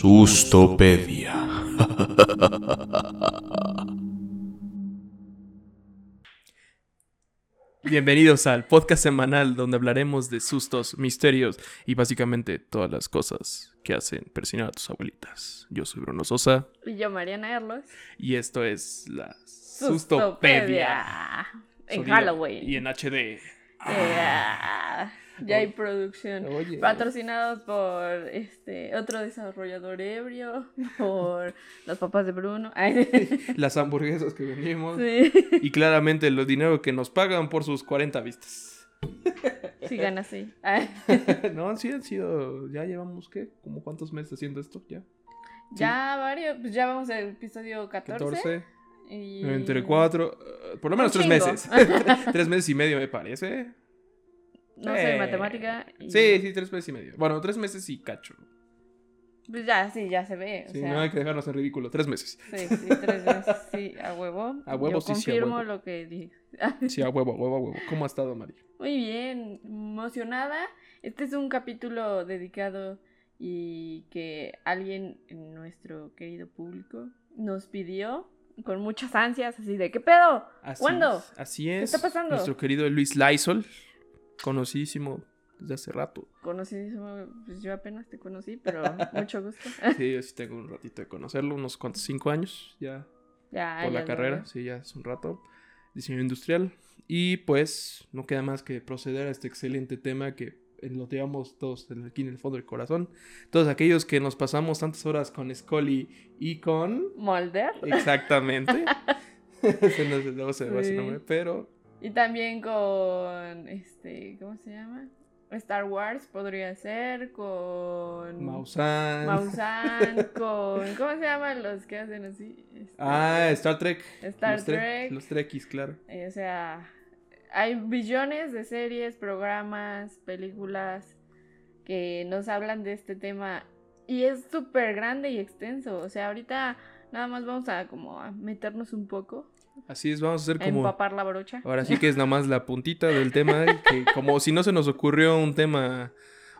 Sustopedia. Bienvenidos al podcast semanal donde hablaremos de sustos, misterios y básicamente todas las cosas que hacen presionar a tus abuelitas. Yo soy Bruno Sosa Y yo, Mariana Erlos. y esto es la Sustopedia. Sustopedia. En Halloween. Y en HD. Yeah. Ya hay producción. Oye. Patrocinados por este otro desarrollador ebrio, por los papás de Bruno. Ay, Las hamburguesas que vendimos. sí. Y claramente los dinero que nos pagan por sus 40 vistas. Sigan así. Ay, no, sí han sido. Ya llevamos, ¿qué? ¿Como cuántos meses haciendo esto? Ya. Ya varios, pues ya vamos al episodio 14. 14. y... Entre 4. por lo menos Un 3 chingo. meses. 3 meses y medio, me parece. No sé, Eh. matemática. y- Sí, sí, 3 meses y medio. Bueno, 3 meses y cacho. Pues ya, sí, ya se ve. O Sí, sea, no hay que dejarnos en ridículo. 3 meses. Sí, sí, tres veces, sí, a huevo. A huevo, Yo sí, sí, a confirmo huevo. lo que dije. Sí, a huevo, a huevo, a huevo. ¿Cómo ha estado, Mari? Muy bien, emocionada. Este es un capítulo dedicado y que alguien en nuestro querido público nos pidió con muchas ansias, así de ¿qué pedo? Así ¿Cuándo? es, Así es. está pasando? Nuestro querido Luis Lysol, conocidísimo desde hace rato. Conocidísimo, pues yo apenas te conocí, pero mucho gusto. Sí, yo sí tengo un ratito de conocerlo, unos cuantos, 5 años ya ya, por ya la carrera. veo. Sí, ya es un rato. Diseño industrial. Y pues no queda más que proceder a este excelente tema que lo llevamos todos aquí en el fondo del corazón. Todos aquellos que nos pasamos tantas horas con Scully y con... Molder. Exactamente. Ese no sé, no se va ese Sí. nombre, pero Y también con, este, ¿cómo se llama? Star Wars podría ser, con... Mausan. Mausan, con... ¿Cómo se llaman los que hacen así? Este, Ah, Star Trek. Star los tre- Trek. Los Trekkies, claro. eh, o sea, hay billones de series, programas, películas que nos hablan de este tema y es súper grande y extenso. O sea, ahorita nada más vamos a como a meternos un poco, Así es, vamos a hacer como... empapar la brocha. Ahora sí que es nada más la puntita del tema, que como si no se nos ocurrió un tema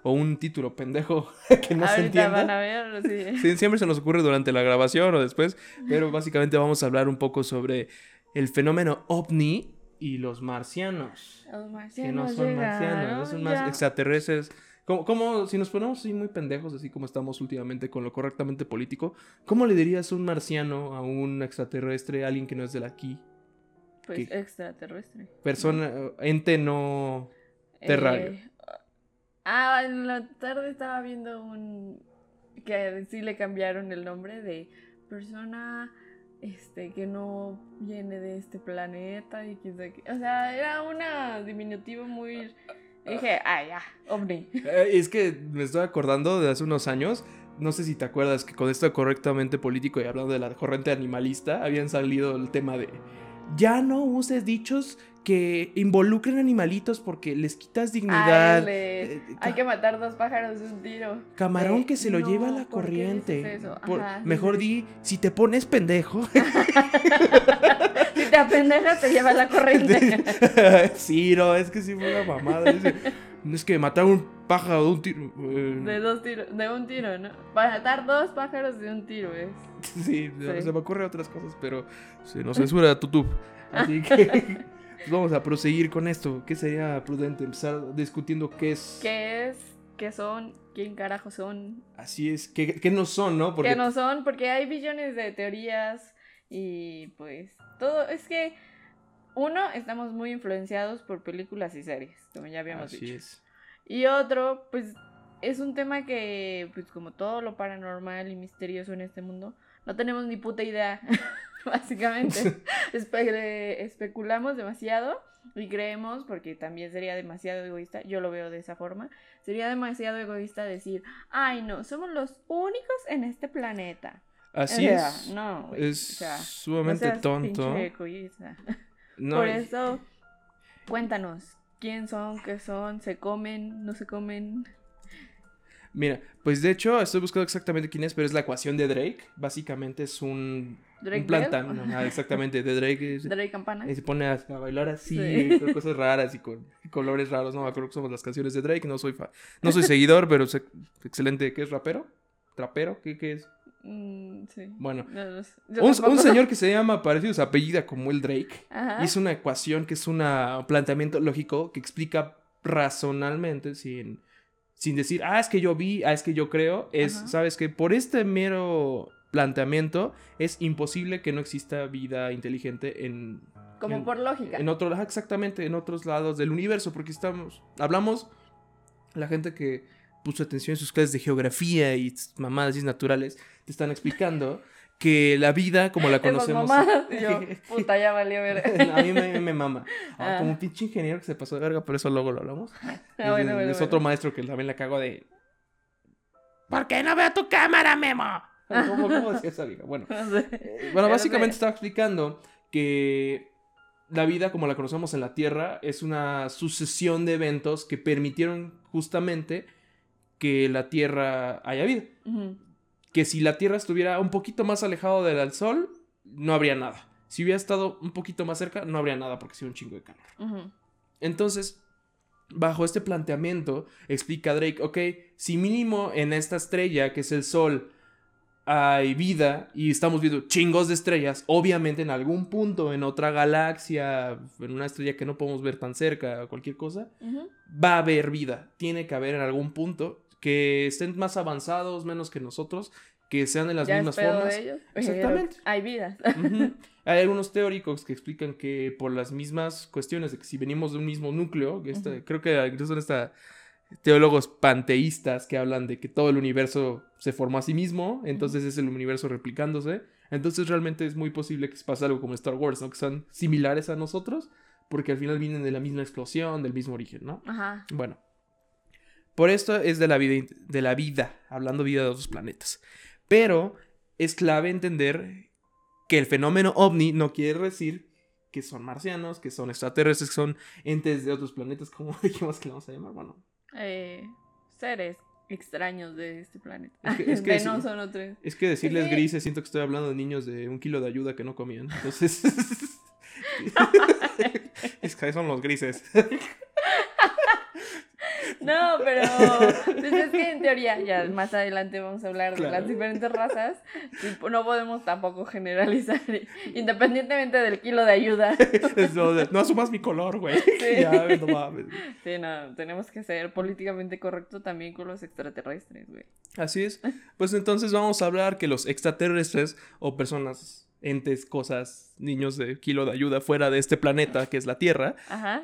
o un título pendejo que no se ahorita van entienda. a ver, sí. Sí, siempre se nos ocurre durante la grabación o después, pero básicamente vamos a hablar un poco sobre el fenómeno ovni y los marcianos. Los Que marcianos no son marcianos, no son más extraterrestres. Como, como si nos ponemos así muy pendejos, así como estamos últimamente con lo correctamente político, ¿cómo le dirías un marciano a un extraterrestre, a alguien que no es de aquí? Pues ¿Qué? extraterrestre. Persona, ente no terrario. Eh, ah, en la tarde estaba viendo un que sí le cambiaron el nombre de persona este que no viene de este planeta y qué. O sea, era una diminutivo muy dije, ah, ya, ovni. Eh, es que me estoy acordando de hace unos años. No sé si te acuerdas que con esto correctamente político y hablando de la corriente animalista, habían salido el tema de ya no uses dichos que involucren animalitos porque les quitas dignidad. Ay, Eh, hay que matar dos pájaros de un tiro. Camarón De, que se lo "No, lleva a la ¿por qué dices corriente. eso?" Por- Ajá, sí, mejor sí. di, si te pones pendejo. si te apendejas te lleva la corriente. sí, no, es que sí fue una mamada. Dice, es que matar un pájaro de un tiro. eh, De dos tiros, de un tiro, ¿no? Para matar dos pájaros de un tiro es. Sí, Sí. se me ocurren otras cosas, pero se nos censura YouTube. Así que pues vamos a proseguir con esto. ¿Qué sería prudente? Empezar discutiendo qué es. ¿Qué es? ¿Qué son? ¿Quién carajo son? Así es. ¿Qué, qué no son, no? Porque ¿Qué no son? Porque hay billones de teorías y pues todo. Es que uno, estamos muy influenciados por películas y series, como ya habíamos Así dicho. es. Y otro, pues es un tema que, pues como todo lo paranormal y misterioso en este mundo, no tenemos ni puta idea, básicamente. Espe- especulamos demasiado y creemos, porque también sería demasiado egoísta, yo lo veo de esa forma, sería demasiado egoísta decir, ay no, somos los únicos en este planeta. Así O sea, es. No, güey, es o sea, sumamente no tonto. No, Por eso, cuéntanos, ¿quién son? ¿Qué son? ¿Se comen? ¿No se comen? Mira, pues de hecho estoy buscando exactamente quién es, pero es la ecuación de Drake. Básicamente es un, Drake un planta. Bell. ajá, exactamente, de Drake. es- Drake Campana. Y se pone a, a bailar así, Sí. con cosas raras y con colores raros. No me acuerdo que somos las canciones de Drake. No soy fa- no soy seguidor, pero sé- excelente. ¿Qué es rapero? trapero, ¿qué, qué es? Mm, sí. Bueno, No, no sé. Yo un, señor que se llama, parecido su apellida como el Drake, Ajá. hizo una ecuación que es un planteamiento lógico que explica razonalmente, sin, sin decir, ah, es que yo vi, ah, es que yo creo, es, Ajá. sabes que por este mero planteamiento es imposible que no exista vida inteligente en... Como en- por lógica. En otro, exactamente, en otros lados del universo, porque estamos, hablamos, la gente que puso atención en sus clases de geografía y mamadas y naturales, te están explicando que la vida como la conocemos... y yo, puta, ya valió ver. a mí me, me mama. Ah, Ah. Como un pinche ingeniero que se pasó de verga, por eso luego lo hablamos. Ah, es bueno, es bueno, otro maestro que también la cago de... ¿Por qué no veo tu cámara, Memo? ¿Cómo, cómo decía esa vieja? Bueno, No sé. eh, bueno, básicamente sé. estaba explicando que la vida como la conocemos en la Tierra es una sucesión de eventos que permitieron justamente que la Tierra haya vida. Que si la Tierra estuviera un poquito más alejado del Sol, no habría nada. Si hubiera estado un poquito más cerca, no habría nada porque sería un chingo de calor. Entonces, bajo este planteamiento, explica Drake, ok, si mínimo en esta estrella, que es el Sol, hay vida y estamos viendo chingos de estrellas, obviamente en algún punto, en otra galaxia, en una estrella que no podemos ver tan cerca, cualquier cosa, va a haber vida. Tiene que haber en algún punto que estén más avanzados, menos que nosotros, que sean de las ya mismas formas. de ellos. Exactamente. Hay vida. Hay algunos teóricos que explican que por las mismas cuestiones de que si venimos de un mismo núcleo, que esta- Ujú. creo que incluso son esta, teólogos panteístas que hablan de que todo el universo se formó a sí mismo, entonces es el universo replicándose. Entonces realmente es muy posible que se pase algo como Star Wars, ¿no? Que son similares a nosotros, porque al final vienen de la misma explosión, del mismo origen, ¿no? Ajá. Bueno. Por esto es de la vida, de la vida, hablando vida de otros planetas. Pero es clave entender que el fenómeno ovni no quiere decir que son marcianos, que son extraterrestres, que son entes de otros planetas, como dijimos que le vamos a llamar. Bueno, Eh, seres extraños de este planeta. Es que- es que de sí. no son otros. es que decirles Es que- grises, siento que estoy hablando de niños de un kilo de ayuda que no comían. Entonces. es que son los grises. No, pero pues es que en teoría, ya más adelante vamos a hablar de las diferentes razas. y no podemos tampoco generalizar, independientemente del kilo de ayuda. No asumas mi color, güey. Sí. Ya, no mames. Sí, no, tenemos que ser políticamente correcto también con los extraterrestres, güey. Así es. Pues entonces vamos a hablar que los extraterrestres o personas, entes, cosas, niños de kilo de ayuda fuera de este planeta que es la Tierra, Ajá.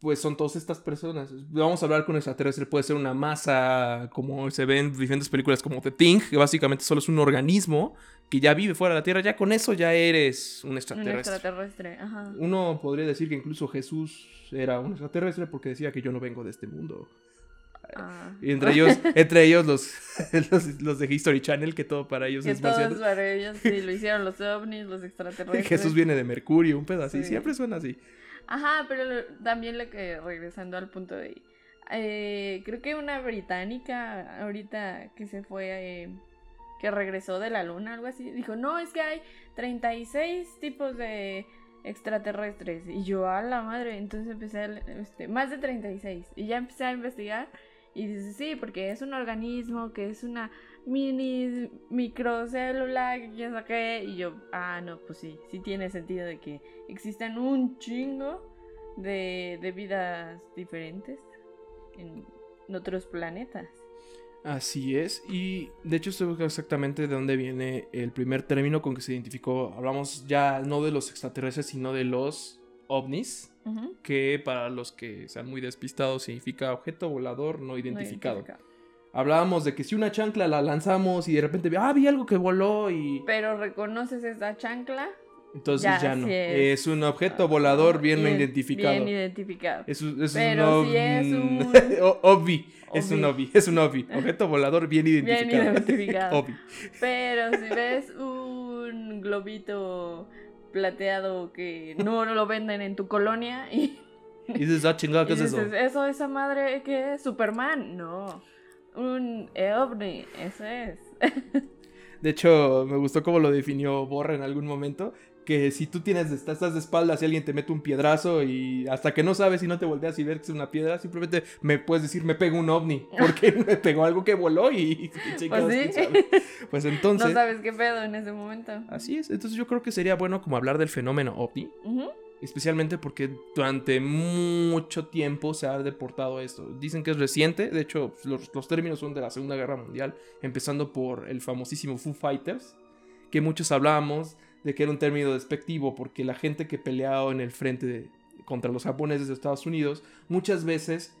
Pues son todas estas personas. Vamos a hablar con un extraterrestre, puede ser una masa, como se ve en diferentes películas como The Thing, que básicamente solo es un organismo que ya vive fuera de la Tierra. Ya con eso ya eres un Un extraterrestre. ajá. Uno podría decir que incluso Jesús era un extraterrestre porque decía que yo no vengo de este mundo. Ah. Y entre ellos, entre ellos los, los, los de History Channel, que todo para ellos Que es todos marciano. para ellos, sí, lo hicieron los ovnis, los extraterrestres. Jesús viene de Mercurio, un así. Sí. Siempre suena así. Ajá, pero lo- también lo que regresando al punto de eh, creo que una británica ahorita que se fue eh, que regresó de la luna algo así dijo no es que hay 36 tipos de extraterrestres y yo a la madre entonces empecé a, este, más de 36 y ya empecé a investigar y dice sí porque es un organismo que es una mini microcélula que quién sabe qué y yo ah no pues sí sí tiene sentido de que existen un chingo de, de vidas diferentes en, en otros planetas. Así es. Y de hecho, estoy buscando exactamente de dónde viene el primer término con que se identificó. Hablamos ya no de los extraterrestres, sino de los ovnis. Que para los que sean muy despistados significa objeto volador no No identificado. Identificado. Hablábamos de que si una chancla la lanzamos y de repente, ah, vi algo que voló y Pero reconoces esa chancla. entonces Ya, ya, no. Es. es. un objeto volador bien Bien- identificado. Bien identificado. Es, es Pero un si es un- obvi. Es un Obvi. Es un obvi. Objeto volador bien Bien identificado. identificado. obvi. Pero si ves un globito plateado que no lo venden en tu colonia y, Y dices, ah, chingada, ¿qué y es eso? dices, ¿eso esa madre que es? ¿Superman? No. Un ovni, eso es. De hecho, me gustó cómo lo definió Borra en algún momento. que si tú tienes, estás de espaldas y alguien te mete un piedrazo y hasta que no sabes y no te volteas y ves que es una piedra, simplemente me puedes decir, me pegó un ovni, porque me pegó algo que voló y... pues, sí. pues entonces... No sabes qué pedo en ese momento. Así es, entonces yo creo que sería bueno como hablar del fenómeno ovni. Especialmente porque durante mucho tiempo se ha deportado esto. Dicen que es reciente, de hecho los, los términos son de la Segunda Guerra Mundial, empezando por el famosísimo Foo Fighters, que muchos hablábamos de que era un término despectivo porque la gente que peleaba en el frente contra los japoneses de Estados Unidos muchas veces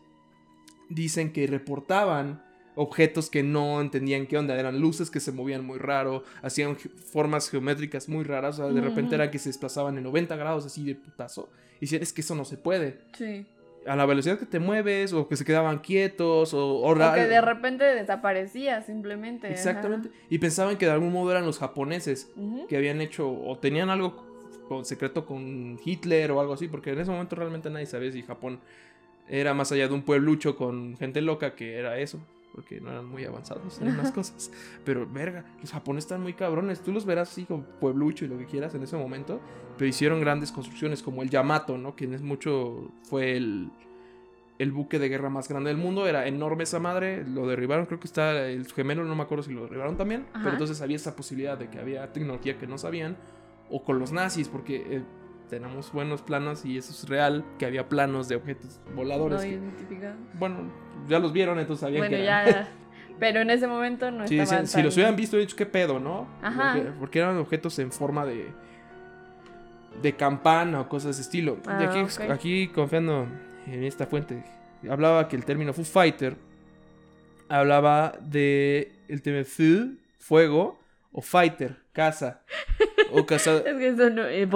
dicen que reportaban objetos que no entendían qué onda, eran luces que se movían muy raro, hacían formas geométricas muy raras, o sea, de repente era que se desplazaban en 90 grados así de putazo, y decían, es que eso no se puede. Sí a la velocidad que te mueves o que se quedaban quietos o, o, que de repente desaparecía simplemente. Exactamente. Y pensaban que de algún modo eran los japoneses que habían hecho o tenían algo secreto con Hitler o algo así, porque en ese momento realmente nadie sabía si Japón era más allá de un pueblucho con gente loca que era eso porque no eran muy avanzados en las cosas. Pero, verga, los japoneses están muy cabrones. Tú los verás así con pueblucho y lo que quieras en ese momento, pero hicieron grandes construcciones como el Yamato, ¿no? Quien es mucho, fue el, el buque de guerra más grande del mundo. Era enorme esa madre, lo derribaron, creo que está el gemelo, no me acuerdo si lo derribaron también, pero entonces había esa posibilidad de que había tecnología que no sabían, o con los nazis, porque... Eh, tenemos buenos planos y eso es real, que había planos de objetos voladores. No bueno, ya los vieron, entonces sabían que eran. ya, pero en ese momento no sí, estaban Si los hubieran visto, he dicho, ¿qué pedo, no? Ajá. Porque, eran objetos en forma de de campana o cosas de estilo. y aquí, ah, aquí, confiando en esta fuente, hablaba que el término Foo Fighter hablaba de el tema Fu, fuego, o fighter, casa. O casa. es que eso no es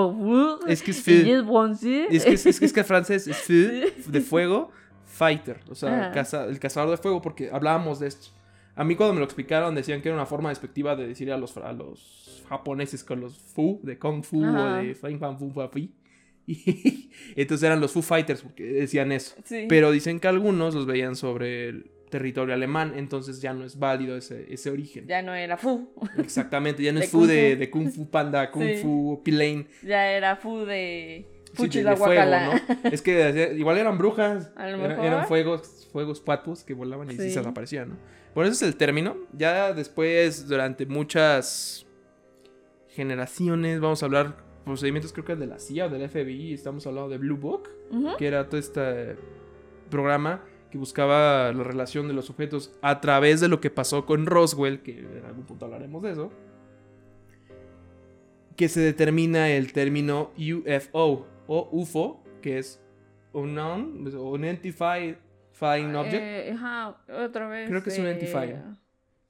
Es que es feu. Es que es, es, que es que francés es feu, de fuego, fighter. O sea, el cazador de fuego, porque hablábamos de esto. A mí cuando me lo explicaron decían que era una forma despectiva de decir a los, a los japoneses con los fu, de kung fu o de fang fan fu fa fi. Y entonces eran los Foo Fighters porque decían eso. Pero dicen que algunos los veían sobre el, territorio alemán, entonces ya no es válido ese, ese origen. Ya no era Fu. Exactamente, ya no es Fu de, de, Kung Fu Panda, Kung Fu Pilane. Ya era Fu de... Sí, de, fuego, ¿no? Es que igual eran brujas, eran, fuegos, fuegos patos que volaban y se desaparecían, ¿no? Por eso es el término. Ya después, durante muchas generaciones, vamos a hablar procedimientos, creo que de la CIA o del FBI, estamos hablando de Blue Book, que era todo este programa que buscaba la relación de los objetos a través de lo que pasó con Roswell, que en algún punto hablaremos de eso, que se determina el término UFO o UFO, que es Unknown, Unidentified Flying Object. Eh, otra vez. Creo que es. Eh,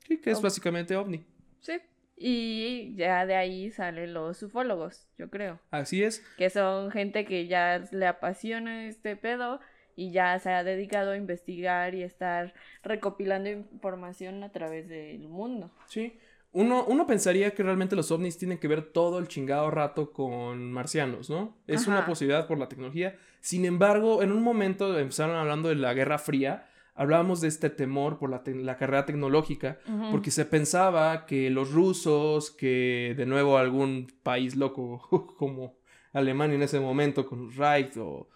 sí, que es básicamente ovni. Sí. Y ya de ahí salen los ufólogos, yo creo. Así es. Que son gente que ya le apasiona este pedo y ya se ha dedicado a investigar y estar recopilando información a través del mundo. Sí. Uno, uno pensaría que realmente los ovnis tienen que ver todo el chingado rato con marcianos, ¿no? Es una posibilidad por la tecnología. Sin embargo, en un momento empezaron hablando de la Guerra Fría, hablábamos de este temor por la, la carrera tecnológica, porque se pensaba que los rusos, que de nuevo algún país loco como Alemania en ese momento, con Reich o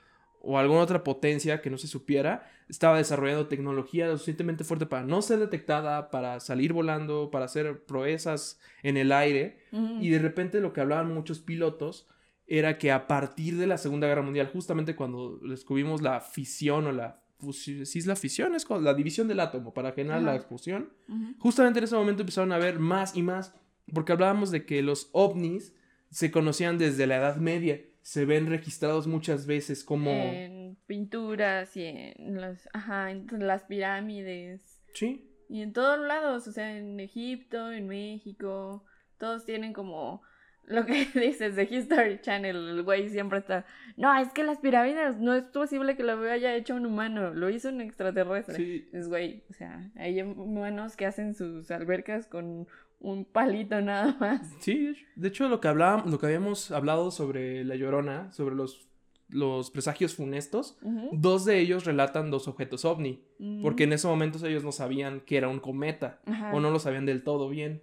o alguna otra potencia que no se supiera estaba desarrollando tecnología lo suficientemente fuerte para no ser detectada, para salir volando, para hacer proezas en el aire. Y de repente lo que hablaban muchos pilotos era que a partir de la Segunda Guerra Mundial, justamente cuando descubrimos la fisión o la si es la fisión, es la división del átomo para generar la explosión, justamente en ese momento empezaron a ver más y más, porque hablábamos de que los ovnis se conocían desde la Edad Media se ven registrados muchas veces como... En pinturas y en las, ajá, en las pirámides. Sí. Y en todos lados, o sea, en Egipto, en México, todos tienen como lo que dices de History Channel, el güey siempre está, no, es que las pirámides no es posible que lo haya hecho un humano, lo hizo un extraterrestre. Sí. Es güey, o sea, hay humanos que hacen sus albercas con un palito nada más. Sí, de hecho lo que hablábamos, lo que habíamos hablado sobre la llorona, sobre los, los presagios funestos, dos de ellos relatan dos objetos ovni, mm. porque en ese momento ellos no sabían que era un cometa, o no lo sabían del todo bien,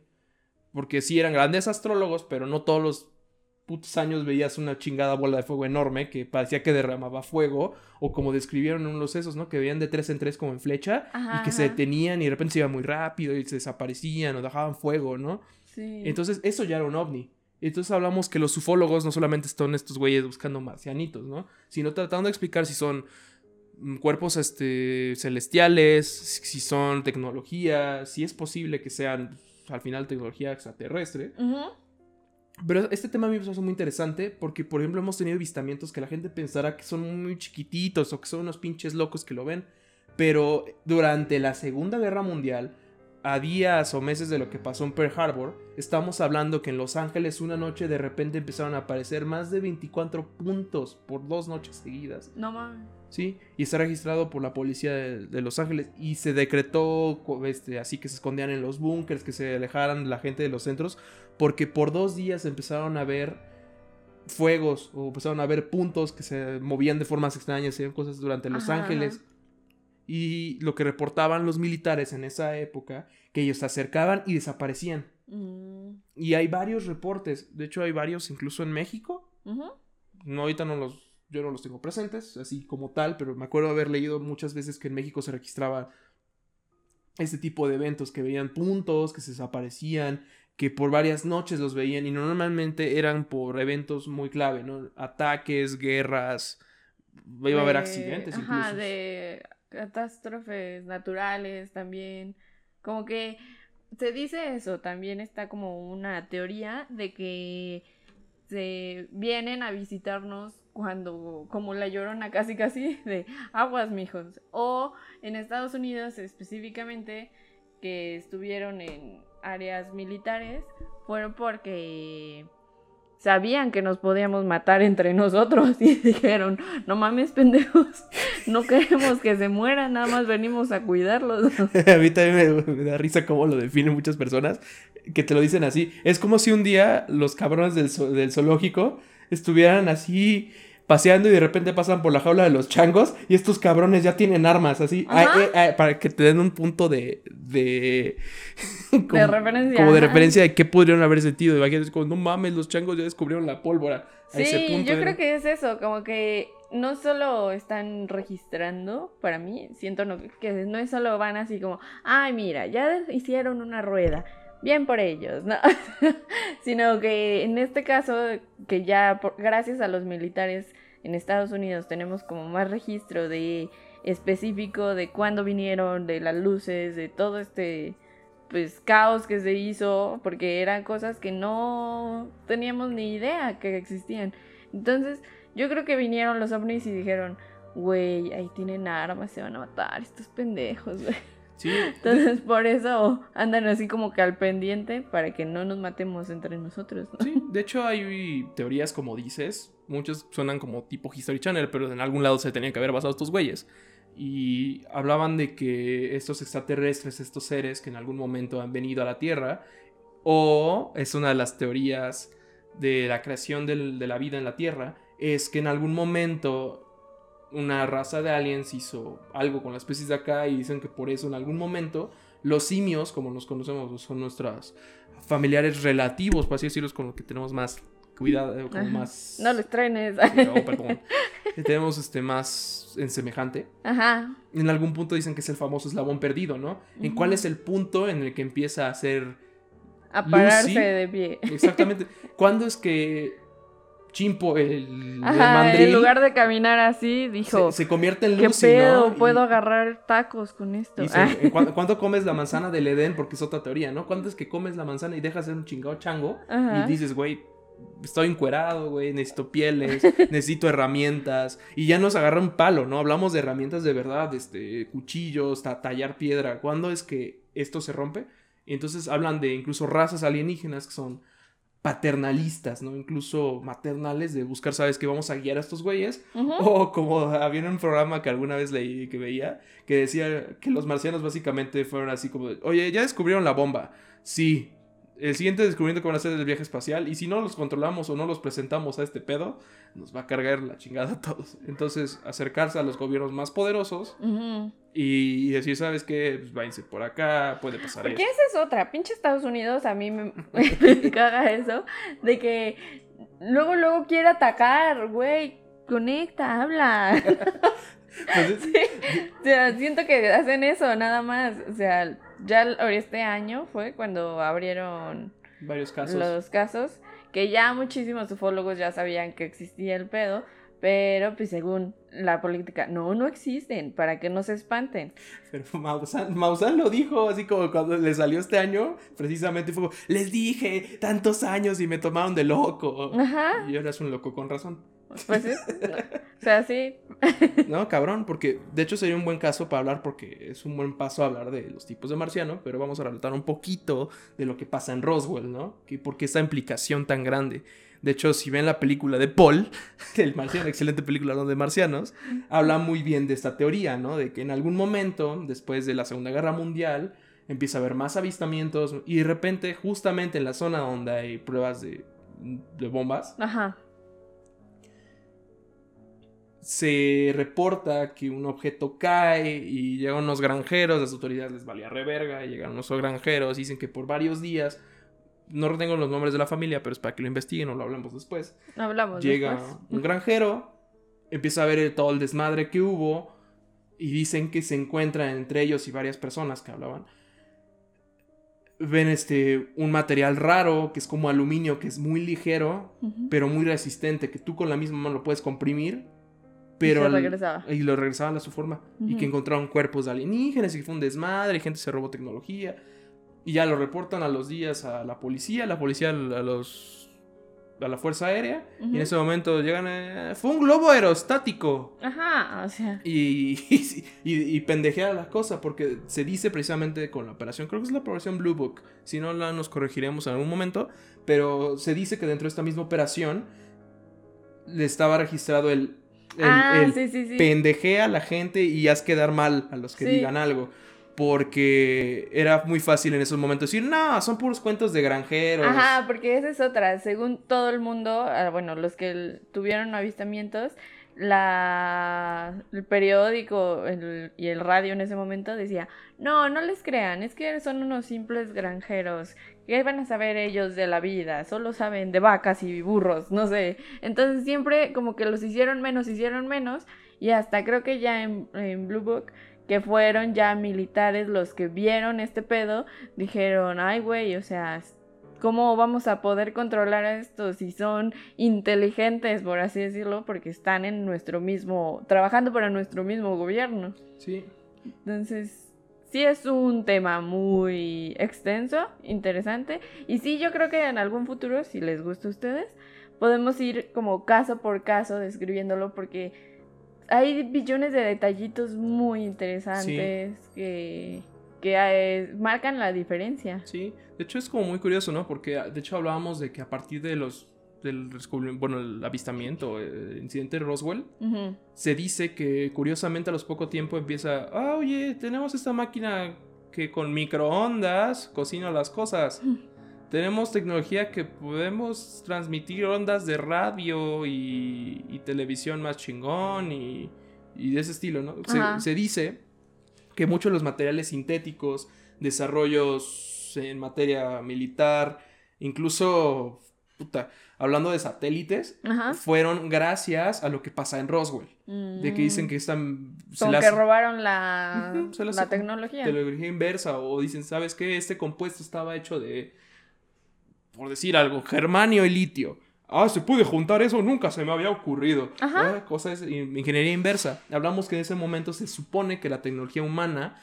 porque sí eran grandes astrólogos, pero no todos los putos años veías una chingada bola de fuego enorme que parecía que derramaba fuego, o como describieron en los esos, ¿no? Que veían de tres en tres como en flecha Ajá, y que se detenían y de repente se iba muy rápido y se desaparecían o dejaban fuego, ¿no? Sí. Entonces, eso ya era un ovni. Entonces hablamos que los ufólogos no solamente están estos güeyes buscando marcianitos, ¿no? Sino tratando de explicar si son mm, cuerpos este, celestiales, si son tecnología, si es posible que sean pues, al final tecnología extraterrestre. Pero este tema a mí me parece muy interesante porque, por ejemplo, hemos tenido avistamientos que la gente pensará que son muy chiquititos o que son unos pinches locos que lo ven. Pero durante la Segunda Guerra Mundial, a días o meses de lo que pasó en Pearl Harbor, estamos hablando que en Los Ángeles una noche de repente empezaron a aparecer más de 24 puntos por dos noches seguidas. No mames. ¿sí? Y está registrado por la policía de, de Los Ángeles y se decretó este, así que se escondían en los búnkers, que se alejaran la gente de los centros, porque por dos días empezaron a ver fuegos o empezaron a ver puntos que se movían de formas extrañas, se cosas durante Los Ajá, Ángeles. ajá. Y lo que reportaban los militares en esa época, que ellos se acercaban y desaparecían. Mm, Y hay varios reportes, de hecho hay varios incluso en México, no, ahorita no los, yo no los tengo presentes, así como tal, pero me acuerdo haber leído muchas veces que en México se registraba este tipo de eventos, que veían puntos, que se desaparecían, que por varias noches los veían y normalmente eran por eventos muy clave, ¿no? Ataques, guerras, iba a haber De- accidentes Ajá, incluso. de catástrofes naturales también. Como que se dice eso, también está como una teoría de que se vienen a visitarnos cuando, como la llorona casi casi, de aguas, mijos. O en Estados Unidos específicamente, que estuvieron en áreas militares, fueron porque sabían que nos podíamos matar entre nosotros y dijeron, no mames pendejos, no queremos que se mueran, nada más venimos a cuidarlos. a mí también me, me da risa cómo lo definen muchas personas que te lo dicen así. Es como si un día los cabrones del, del zoológico estuvieran así paseando y de repente pasan por la jaula de los changos y estos cabrones ya tienen armas así ah, eh, ah, para que te den un punto de de como, referencia, como de referencia de qué podrían haber sentido. Imagínate como no mames los changos ya descubrieron la pólvora a ese Sí, punto yo creo que es eso, como que no solo están registrando, para mí, siento no- que no es solo van así como, ay, mira, ya hicieron una rueda, bien por ellos, ¿no? Sino que en este caso, que ya por- gracias a los militares en Estados Unidos tenemos como más registro de específico de cuándo vinieron, de las luces, de todo este pues caos que se hizo porque eran cosas que no teníamos ni idea que existían. Entonces, yo creo que vinieron los ovnis y dijeron, güey, ahí tienen armas, se van a matar estos pendejos, güey. Sí Entonces, por eso andan así como que al pendiente para que no nos matemos entre nosotros, ¿no? Sí, de hecho hay teorías como dices, muchas suenan como tipo History Channel, pero en algún lado se tenían que haber basado estos güeyes. Y hablaban de que estos extraterrestres, estos seres que en algún momento han venido a la Tierra, o es una de las teorías de la creación del- de la vida en la Tierra, es que en algún momento una raza de aliens hizo algo con las especies de acá y dicen que por eso en algún momento los simios, como los conocemos, son nuestras familiares relativos, por así decirlo, con los que tenemos más cuidado, eh, Ajá. más... No los trenes. No, perdón. Que tenemos este más en semejante. Ajá. En algún punto dicen que es el famoso eslabón perdido, ¿no? ¿En cuál es el punto en el que empieza a ser A pararse Lucy. de pie. exactamente? ¿Cuándo es que Chimpo, el, el Ajá, mandril, en lugar de caminar así, dijo, se, se convierte en ¿qué Lucy, pedo? ¿no? Y- Puedo agarrar tacos con esto. Se- Ah. ¿en cuán- ¿Cuándo comes la manzana del Edén? Porque es otra teoría, ¿no? ¿Cuándo es que comes la manzana y dejas de ser un chingado chango? Ajá. Y dices, güey, estoy encuerado, güey, necesito pieles, necesito herramientas. Y ya nos agarra un palo, ¿no? Hablamos de herramientas de verdad, este, cuchillos, ta- tallar piedra. ¿Cuándo es que esto se rompe? Y entonces hablan de incluso razas alienígenas que son paternalistas, ¿no? Incluso maternales de buscar, ¿sabes? Que vamos a guiar a estos güeyes. O como había un programa que alguna vez leí que veía, que decía que los marcianos básicamente fueron así como, oye, ya descubrieron la bomba. Sí. El siguiente descubrimiento que van a hacer es el viaje espacial. Y si no los controlamos o no los presentamos a este pedo, nos va a cargar la chingada a todos. Entonces, acercarse a los gobiernos más poderosos y, y decir, ¿sabes qué? Pues váyanse por acá, puede pasar Porque esa es otra, pinche Estados Unidos, a mí me, me caga eso, de que luego, luego quiere atacar, güey. Conecta, habla. Pues Sí, o sea, siento que hacen eso, nada más. O sea, ya este año fue cuando abrieron varios casos. los casos, que ya muchísimos ufólogos ya sabían que existía el pedo, pero pues según la política, no, no existen, para que no se espanten. Pero Maussan, Maussan lo dijo, así como cuando le salió este año, precisamente fue como, les dije tantos años y me tomaron de loco. Ajá, Y ahora es un loco con razón. Pues sí. no. O sea, sí. No, cabrón, porque de hecho sería un buen caso para hablar porque es un buen paso a hablar de los tipos de marciano, pero vamos a relatar un poquito de lo que pasa en Roswell, ¿no? Que por qué esta implicación tan grande. De hecho, si ven la película de Paul, el marciano, excelente película de marcianos, habla muy bien de esta teoría, ¿no? De que en algún momento, después de la Segunda Guerra Mundial, empieza a haber más avistamientos y de repente, justamente en la zona donde hay pruebas de, de bombas, Ajá. Se reporta que un objeto cae y llegan unos granjeros, las autoridades les valía reverga, y llegan unos granjeros, dicen que por varios días, no retengo los nombres de la familia, pero es para que lo investiguen o lo hablamos después. Hablamos Llega después. un granjero, empieza a ver todo el desmadre que hubo y dicen que se encuentran entre ellos y varias personas que hablaban. Ven este un material raro que es como aluminio que es muy ligero, pero muy resistente, que tú con la misma mano lo puedes comprimir, Y pero al- y lo regresaban a su forma. Y que encontraron cuerpos de alienígenas y que fue un desmadre, y gente se robó tecnología. Y ya lo reportan a los días a la policía, la policía a los a la Fuerza Aérea. Y en ese momento llegan, eh, fue un globo aerostático. Ajá, o sea. Y, y, y pendejea la cosa, porque se dice precisamente con la operación, creo que es la operación Blue Book, si no la nos corregiremos en algún momento, pero se dice que dentro de esta misma operación le estaba registrado el, el, ah, el sí, sí, sí. pendejea a la gente y haz quedar mal a los que digan algo. Porque era muy fácil en esos momentos decir, no, son puros cuentos de granjeros. Ajá, porque esa es otra. Según todo el mundo, ah, bueno, los que tuvieron avistamientos, la, el periódico el- y el radio en ese momento decía, no, no les crean, es que son unos simples granjeros. ¿Qué van a saber ellos de la vida? Solo saben de vacas y burros, no sé. Entonces siempre como que los hicieron menos, hicieron menos. Y hasta creo que ya en, en Blue Book, que fueron ya militares los que vieron este pedo, dijeron, ay güey, o sea, ¿cómo vamos a poder controlar a estos si son inteligentes, por así decirlo, porque están en nuestro mismo, trabajando para nuestro mismo gobierno? Sí. Entonces, sí es un tema muy extenso, interesante, y sí yo creo que en algún futuro, si les gusta a ustedes, podemos ir como caso por caso describiéndolo porque hay billones de detallitos muy interesantes que, que eh, marcan la diferencia. Sí, de hecho es como muy curioso, ¿no? Porque de hecho hablábamos de que a partir de los del bueno, el avistamiento, el incidente de Roswell, se dice que curiosamente a los poco tiempo empieza, ah, oye, tenemos esta máquina que con microondas cocina las cosas. Tenemos tecnología que podemos transmitir ondas de radio y, y televisión más chingón y, y de ese estilo, ¿no? Se dice que muchos de los materiales sintéticos, desarrollos en materia militar, incluso, puta, hablando de satélites, Ajá. fueron gracias a lo que pasa en Roswell. De que dicen que están... se. Como que robaron la, se le la tecnología. tecnología inversa o dicen, ¿sabes qué? Este compuesto estaba hecho de, por decir algo, germanio y litio. Ah, se puede juntar eso, nunca se me había ocurrido. Ajá. Ah, cosa es in- ingeniería inversa. Hablamos que en ese momento se supone que la tecnología humana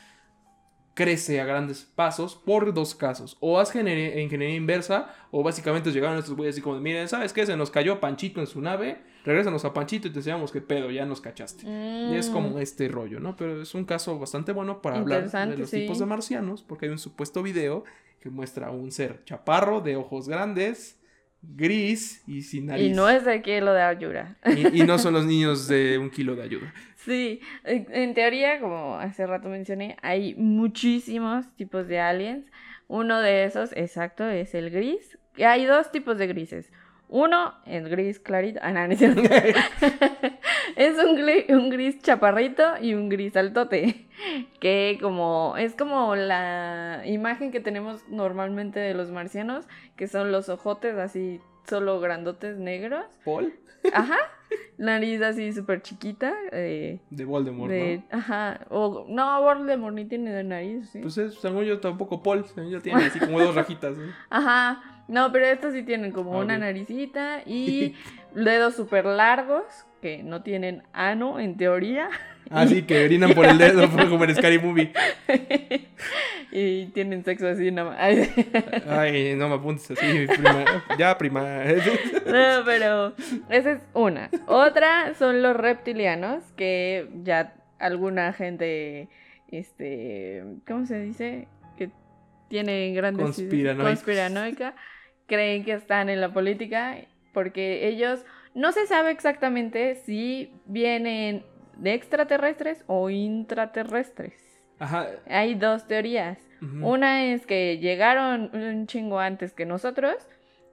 crece a grandes pasos por dos casos. O haz ingenier- ingeniería inversa, o básicamente llegaron estos güeyes así como, miren, ¿sabes qué? Se nos cayó Panchito en su nave, regrésanos a Panchito y te enseñamos qué pedo, ya nos cachaste. Y Es Mm. como este rollo, ¿no? Pero es un caso bastante bueno para hablar de los sí. tipos de marcianos, porque hay un supuesto video que muestra a un ser chaparro, de ojos grandes, gris y sin nariz. Y no es de aquí lo de Ayura. Y, y no son los niños de un kilo de ayuda. Sí, en teoría, como hace rato mencioné, hay muchísimos tipos de aliens. Uno de esos, exacto, es el gris. Que hay dos tipos de grises. Uno, el gris clarito. Ah, no, no es es un, gri- un gris chaparrito y un gris altote. Que como es como la imagen que tenemos normalmente de los marcianos, que son los ojotes así solo grandotes negros. ¿Paul? Ajá. Nariz así súper chiquita. eh, De Voldemort, de, Ajá. O, no, Voldemort ni tiene de nariz, sí. ¿no? Pues es, según yo tampoco Paul, según yo tiene así como dos rajitas. ¿no? Ajá. No, pero estos sí tienen como Ah, una naricita y dedos súper largos que no tienen ano en teoría. Así que orinan por el dedo, como en Scary Movie. y tienen sexo así nada más. Ay, no me apuntes así, prima. Ya, prima. No, pero esa es una. Otra son los reptilianos, que ya alguna gente, este, ¿cómo se dice? Que tiene grandes conspiranoica, creen que están en la política, porque ellos no se sabe exactamente si vienen de extraterrestres o intraterrestres. Ajá. Hay dos teorías. Una es que llegaron un chingo antes que nosotros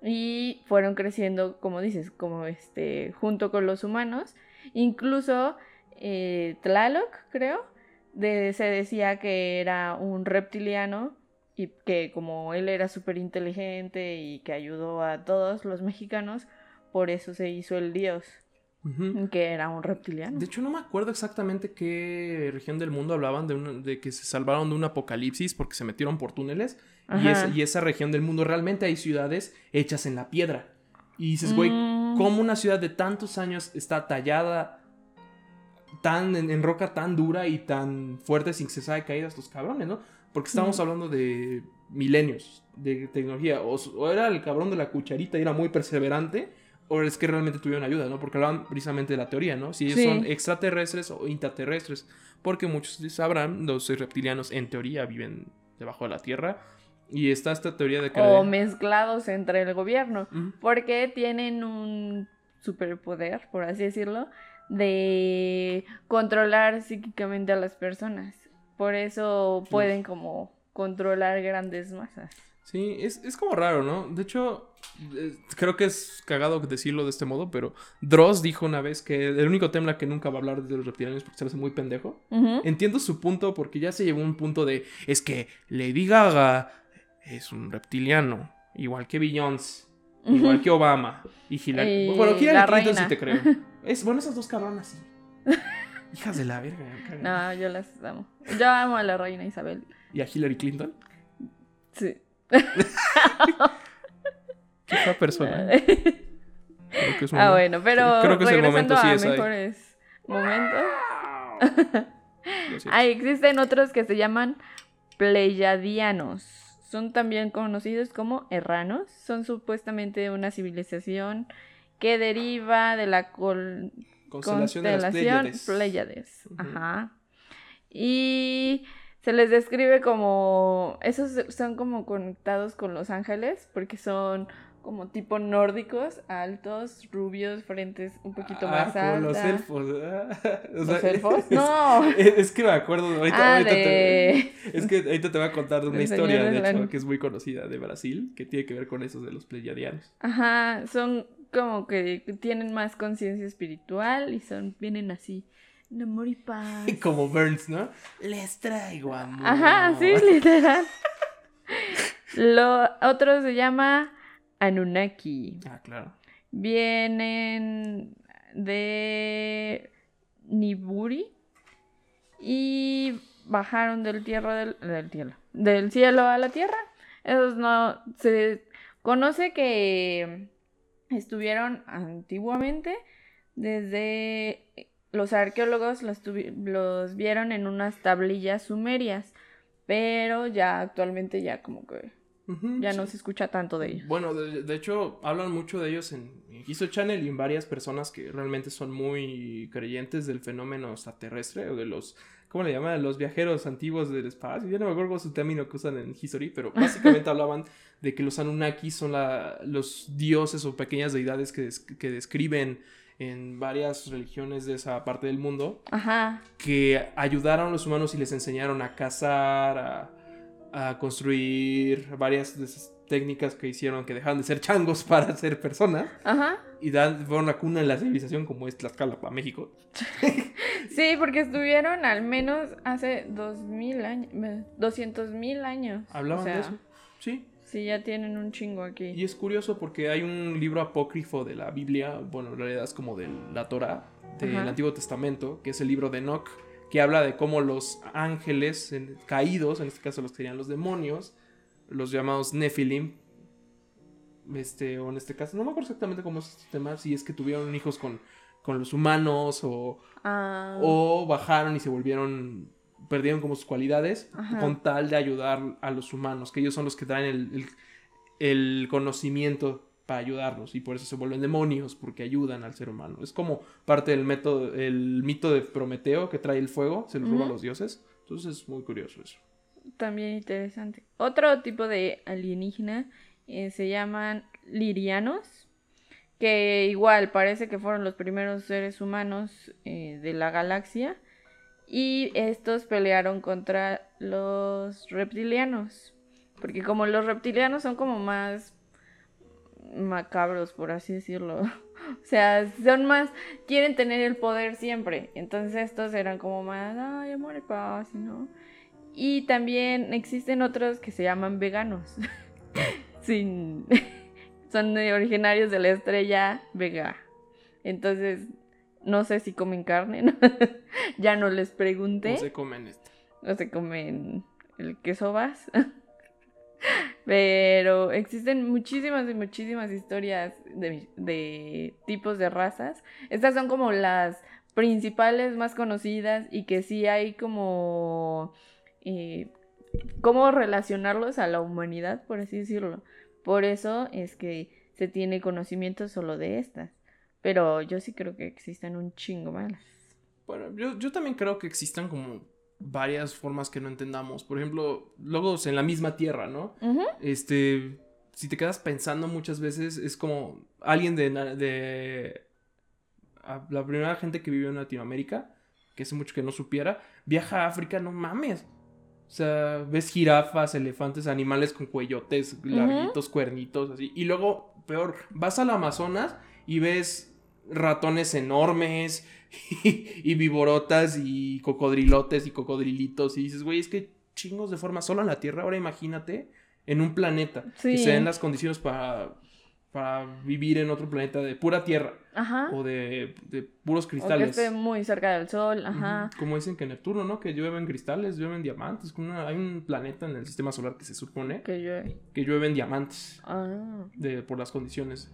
y fueron creciendo, como dices, como este, junto con los humanos. Incluso eh, Tlaloc, creo, de- se decía que era un reptiliano y que como él era súper inteligente y que ayudó a todos los mexicanos, por eso se hizo el dios, que era un reptiliano. De hecho, no me acuerdo exactamente qué región del mundo hablaban de, de que se salvaron de un apocalipsis porque se metieron por túneles. Y, es- y esa región del mundo realmente hay ciudades hechas en la piedra. Y dices, güey, Mm. ¿cómo una ciudad de tantos años está tallada tan en, en roca tan dura y tan fuerte sin que se sabe caídas estos cabrones, ¿no? Porque estamos Ujú. hablando de milenios de tecnología. O, o era el cabrón de la cucharita y era muy perseverante, o es que realmente tuvieron ayuda, ¿no? Porque hablaban precisamente de la teoría, ¿no? Si ellos Sí. son extraterrestres o intraterrestres. Porque muchos sabrán, los reptilianos en teoría viven debajo de la Tierra. Y está esta teoría de que... O mezclados entre el gobierno. Porque tienen un superpoder, por así decirlo, de controlar psíquicamente a las personas. Por eso pueden como controlar grandes masas. Sí, es, es como raro, ¿no? De hecho, eh, creo que es cagado decirlo de este modo, pero Dross dijo una vez que el único tema que nunca va a hablar de los reptilianos porque se hace muy pendejo. Entiendo su punto porque ya se llegó a un punto de, es que Lady Gaga es un reptiliano, igual que Beyoncé, igual que Obama y Hillary. Y bueno, Hillary la Clinton sí te creo. Es, bueno, esas dos cabronas sí. Hijas de la verga. No, yo las amo. Yo amo a la reina Isabel. ¿Y a Hillary Clinton? Sí. Qué fea persona. ¿eh? Creo que es un- ah, bueno, pero creo que es el momento, sí, a ahí. mejores momentos. Ahí existen otros que se llaman pleiadianos. Son también conocidos como erranos. Son supuestamente una civilización que deriva de la col- Constelación de las. Ujú. Ajá. Y se les describe como. Esos son como conectados con los ángeles, porque son como tipo nórdicos, altos, rubios, frentes un poquito Ah, más como los altas. elfos. O ¿Los elfos? es- No. Es, es que me acuerdo. Ahorita, Ah, ahorita te, es que ahorita te voy a contar de una El historia, de la- hecho, que es muy conocida de Brasil, que tiene que ver con esos de los pleyadianos. Ajá, son como que tienen más conciencia espiritual y son, vienen así, amor y paz. Como Burns, ¿no? Les traigo amor. Ajá, sí, literal. Lo otro se llama Anunnaki. Ah, claro. Vienen de Niburi y bajaron del tierra del, del cielo, del cielo a la tierra. Esos no se conoce que estuvieron antiguamente desde los arqueólogos los, los vieron en unas tablillas sumerias, pero ya actualmente ya como que ya sí. no se escucha tanto de ellos. Bueno, de, de hecho, hablan mucho de ellos en History Channel y en varias personas que realmente son muy creyentes del fenómeno extraterrestre o de los, ¿cómo le llaman? Los viajeros antiguos del espacio. Ya no me acuerdo su término que usan en History, pero básicamente hablaban de que los Anunnaki son la- los dioses o pequeñas deidades que, des- que describen en varias religiones de esa parte del mundo Ajá. que ayudaron a los humanos y les enseñaron a cazar, a, a construir varias de esas técnicas que hicieron que dejaron de ser changos para ser personas Ajá. y dan, fueron la cuna de la civilización como es Tlaxcala para México. Sí, porque estuvieron al menos hace dos mil años, doscientos mil años. Hablaban O sea, de eso. Sí. Ya tienen un chingo aquí. Y es curioso porque hay un libro apócrifo de la Biblia, bueno, en realidad es como de la Torah, del Ajá. Antiguo Testamento, que es el libro de Enoch, que habla de cómo los ángeles en- caídos, en este caso los que serían los demonios, los llamados Nephilim, este, o en este caso, no me acuerdo exactamente cómo es este tema, si es que tuvieron hijos con, con los humanos o, Ah, o bajaron y se volvieron, perdieron como sus cualidades Ajá. con tal de ayudar a los humanos, que ellos son los que traen el, el- el conocimiento para ayudarlos y por eso se vuelven demonios, porque ayudan al ser humano. Es como parte del método, el mito de Prometeo que trae el fuego, se lo roba a los dioses. Entonces es muy curioso eso. También interesante. Otro tipo de alienígena eh, se llaman lirianos, que igual parece que fueron los primeros seres humanos eh, de la galaxia. Y estos pelearon contra los reptilianos. Porque como los reptilianos son como más macabros, por así decirlo. O sea, son más, quieren tener el poder siempre. Entonces estos eran como más, ay, amor y paz, ¿no? Y también existen otros que se llaman veganos. Sin... Son originarios de la estrella Vega. Entonces, no sé si comen carne. ¿no? ya no les pregunté. No se comen esto. O se comen el queso vas. Pero existen muchísimas y muchísimas historias de, de tipos de razas. Estas son como las principales más conocidas y que sí hay como... eh, cómo relacionarlos a la humanidad, por así decirlo. Por eso es que se tiene conocimiento solo de estas. Pero yo sí creo que existen un chingo más. Bueno, yo, yo también creo que existan como varias formas que no entendamos. Por ejemplo, logos en la misma tierra, ¿no? Este, si te quedas pensando muchas veces, es como alguien de, de a- la primera gente que vivió en Latinoamérica, que hace mucho que no supiera, viaja a África, no mames. O sea, ves jirafas, elefantes, animales con cuellotes, larguitos, cuernitos, así. Y luego, peor, vas al Amazonas y ves ratones enormes y, y viborotas y cocodrilotes y cocodrilitos. Y dices, güey, es que chingos de forma solo en la Tierra. Ahora imagínate en un planeta que Sí. se den las condiciones para, para vivir en otro planeta de pura tierra Ajá. o de, de puros O que cristales. esté muy cerca del sol, ajá. Como dicen que Neptuno, ¿no? Que llueven cristales, llueven diamantes. que una- hay un planeta en el sistema solar que se supone Que llueve. que llueven diamantes Ah, de, por las condiciones.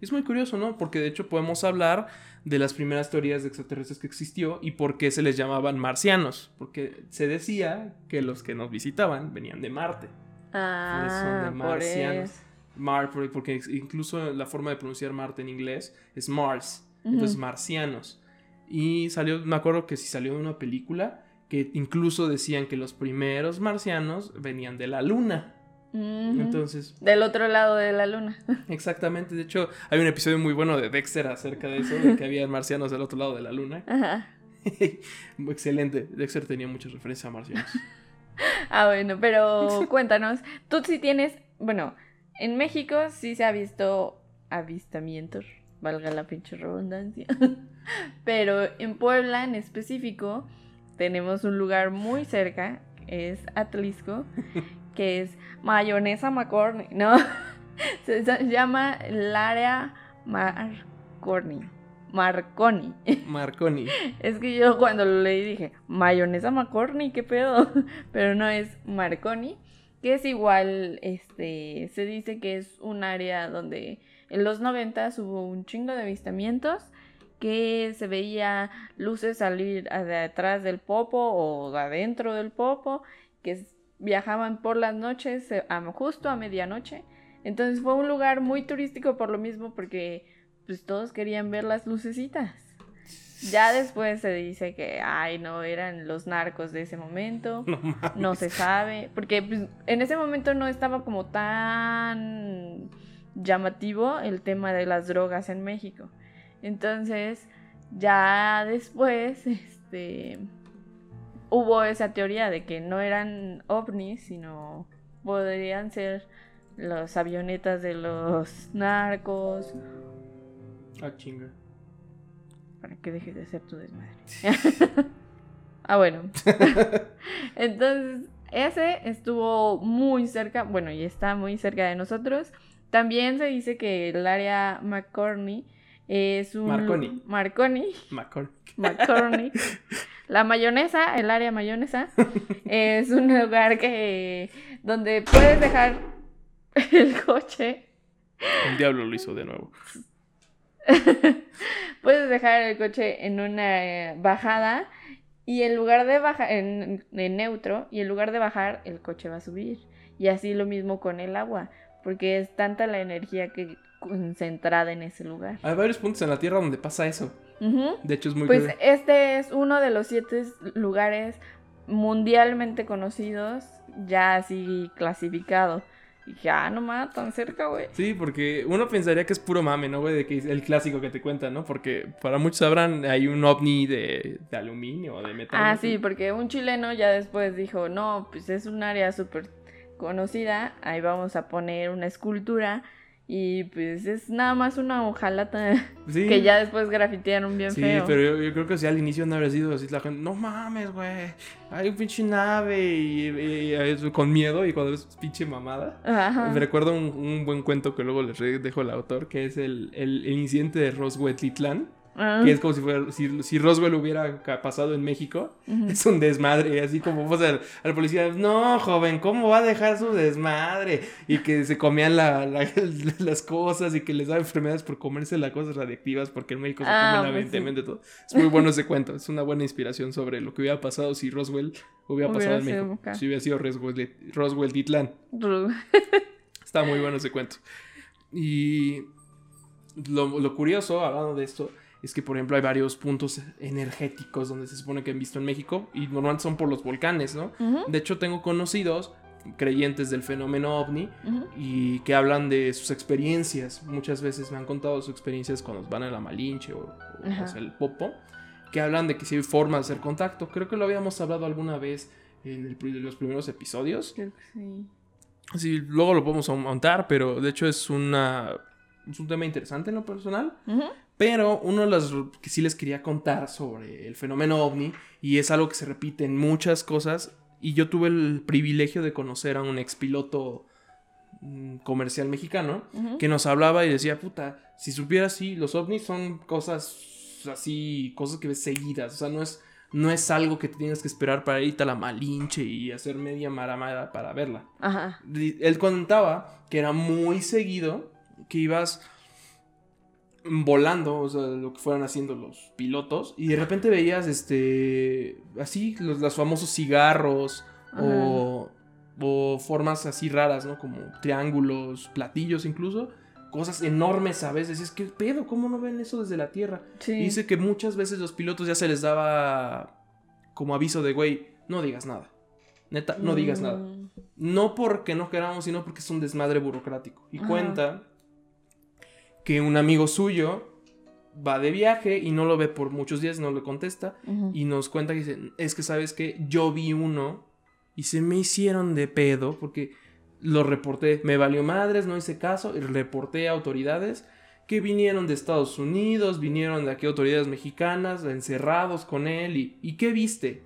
Es muy curioso, ¿no? Porque de hecho podemos hablar de las primeras teorías de extraterrestres que existió y por qué se les llamaban marcianos. Porque se decía que los que nos visitaban venían de Marte. Ah, de por marcianos. Mar, por- porque incluso la forma de pronunciar Marte en inglés es Mars. Entonces, Ujú. marcianos. Y salió, me acuerdo que sí salió de una película que incluso decían que los primeros marcianos venían de la luna. Entonces, Del otro lado de la luna. exactamente. De hecho, hay un episodio muy bueno de Dexter acerca de eso, de que había marcianos del otro lado de la luna. Ajá. Excelente. Dexter tenía mucha referencia a marcianos. Ah, bueno, pero cuéntanos. Tú sí tienes. Bueno, en México sí se ha visto avistamientos, valga la pinche redundancia. Pero en Puebla en específico tenemos un lugar muy cerca, es Atlisco, que es Mayonesa McCorney, ¿no? Se llama el área Marconi. Marconi. Marconi. Es que yo cuando lo leí dije, mayonesa McCorney, ¿qué pedo? Pero no es Marconi, que es igual, este, se dice que es un área donde en los 90 hubo un chingo de avistamientos, que se veía luces salir de atrás del popo o de adentro del popo, que viajaban por las noches, justo a medianoche. Entonces fue un lugar muy turístico por lo mismo, porque pues todos querían ver las lucecitas. Ya después se dice que, ay, no, eran los narcos de ese momento. No se sabe. Porque pues, en ese momento no estaba como tan llamativo el tema de las drogas en México. Entonces, ya después, este, hubo esa teoría de que no eran ovnis, sino podrían ser las avionetas de los narcos, Ah, chinga. para que dejes de hacer tu desmadre. ah, bueno. Entonces, ese estuvo muy cerca, bueno, y está muy cerca de nosotros. También se dice que el área McCorney es un... Marconi. Marconi. La mayonesa, el área mayonesa, es un lugar que donde puedes dejar el coche. El diablo lo hizo de nuevo. puedes dejar el coche en una eh, bajada y en lugar de bajar en, en neutro y en lugar de bajar el coche va a subir. Y así lo mismo con el agua, porque es tanta la energía que concentrada en ese lugar. Hay varios puntos en la Tierra donde pasa eso. De hecho, es muy Pues curioso. este es uno de los siete lugares mundialmente conocidos, ya así clasificado. Y dije, ah, no mames, tan cerca, güey. Sí, porque uno pensaría que es puro mame, ¿no, güey? De que es el clásico que te cuentan, ¿no? Porque para muchos sabrán, hay un ovni de, de aluminio o de metal. Ah, sí, porque un chileno ya después dijo, no, pues es un área súper conocida, ahí vamos a poner una escultura y pues es nada más una hojalata Sí. que ya después grafitearon bien Sí, feo. pero yo, yo creo que si al inicio no habría sido así la gente, no mames, güey, hay un pinche nave y, y- con miedo y cuando ves pinche mamada. Ajá. Me recuerdo un, un buen cuento que luego les dejo al autor, que es el, el, el incidente de Roswell Titlán, Ah, que es como si, fuera, si, si Roswell hubiera pasado en México. ujú. Es un desmadre, así como pues, al, al policía, no, joven, ¿cómo va a dejar su desmadre? Y que se comían la- la- las cosas y que les da enfermedades por comerse las cosas radiactivas, porque en México se Ah, comen pues evidentemente todo. Es muy bueno ese cuento, es una buena inspiración sobre lo que hubiera pasado si Roswell hubiera, Hubiera pasado en México. acá. Si hubiera sido Roswell, Roswell Titlán. Está muy bueno ese cuento. Y lo, lo curioso, hablando de esto, es que, por ejemplo, hay varios puntos energéticos donde se supone que han visto en México y normalmente son por los volcanes, ¿no? De hecho, tengo conocidos creyentes del fenómeno ovni y que hablan de sus experiencias. Muchas veces me han contado sus experiencias cuando van a la Malinche o, o Ajá. hacia el Popo, que hablan de que sí hay formas de hacer contacto. Creo que lo habíamos hablado alguna vez en el los primeros episodios. Creo que sí. Sí, luego lo podemos montar, pero de hecho es una es un tema interesante en lo personal. Pero uno de los que sí les quería contar sobre el fenómeno ovni, y es algo que se repite en muchas cosas, y yo tuve el privilegio de conocer a un expiloto mm, comercial mexicano que nos hablaba y decía, puta, si supieras, sí, los ovnis son cosas así, cosas que ves seguidas, o sea, no es, no es algo que te tienes que esperar para irte a la Malinche y hacer media maramada para verla. Ajá. Él contaba que era muy seguido que ibas volando, o sea, lo que fueran haciendo los pilotos, y de repente veías, este, así, los, los famosos cigarros o, o formas así raras, ¿no? Como triángulos, platillos incluso, cosas enormes, ¿sabes? Decías, ¿qué pedo? ¿Cómo no ven eso desde la Tierra? Sí. Y dice que muchas veces los pilotos ya se les daba como aviso de, güey, no digas nada. Neta, no digas nada. Mm, No porque no queramos, sino porque es un desmadre burocrático. Y Ajá. cuenta que un amigo suyo va de viaje y no lo ve por muchos días, no le contesta. Y nos cuenta que dice, es que sabes que yo vi uno y se me hicieron de pedo porque lo reporté. Me valió madres, no hice caso y reporté a autoridades que vinieron de Estados Unidos, vinieron de aquí autoridades mexicanas, encerrados con él. ¿Y, ¿y qué viste?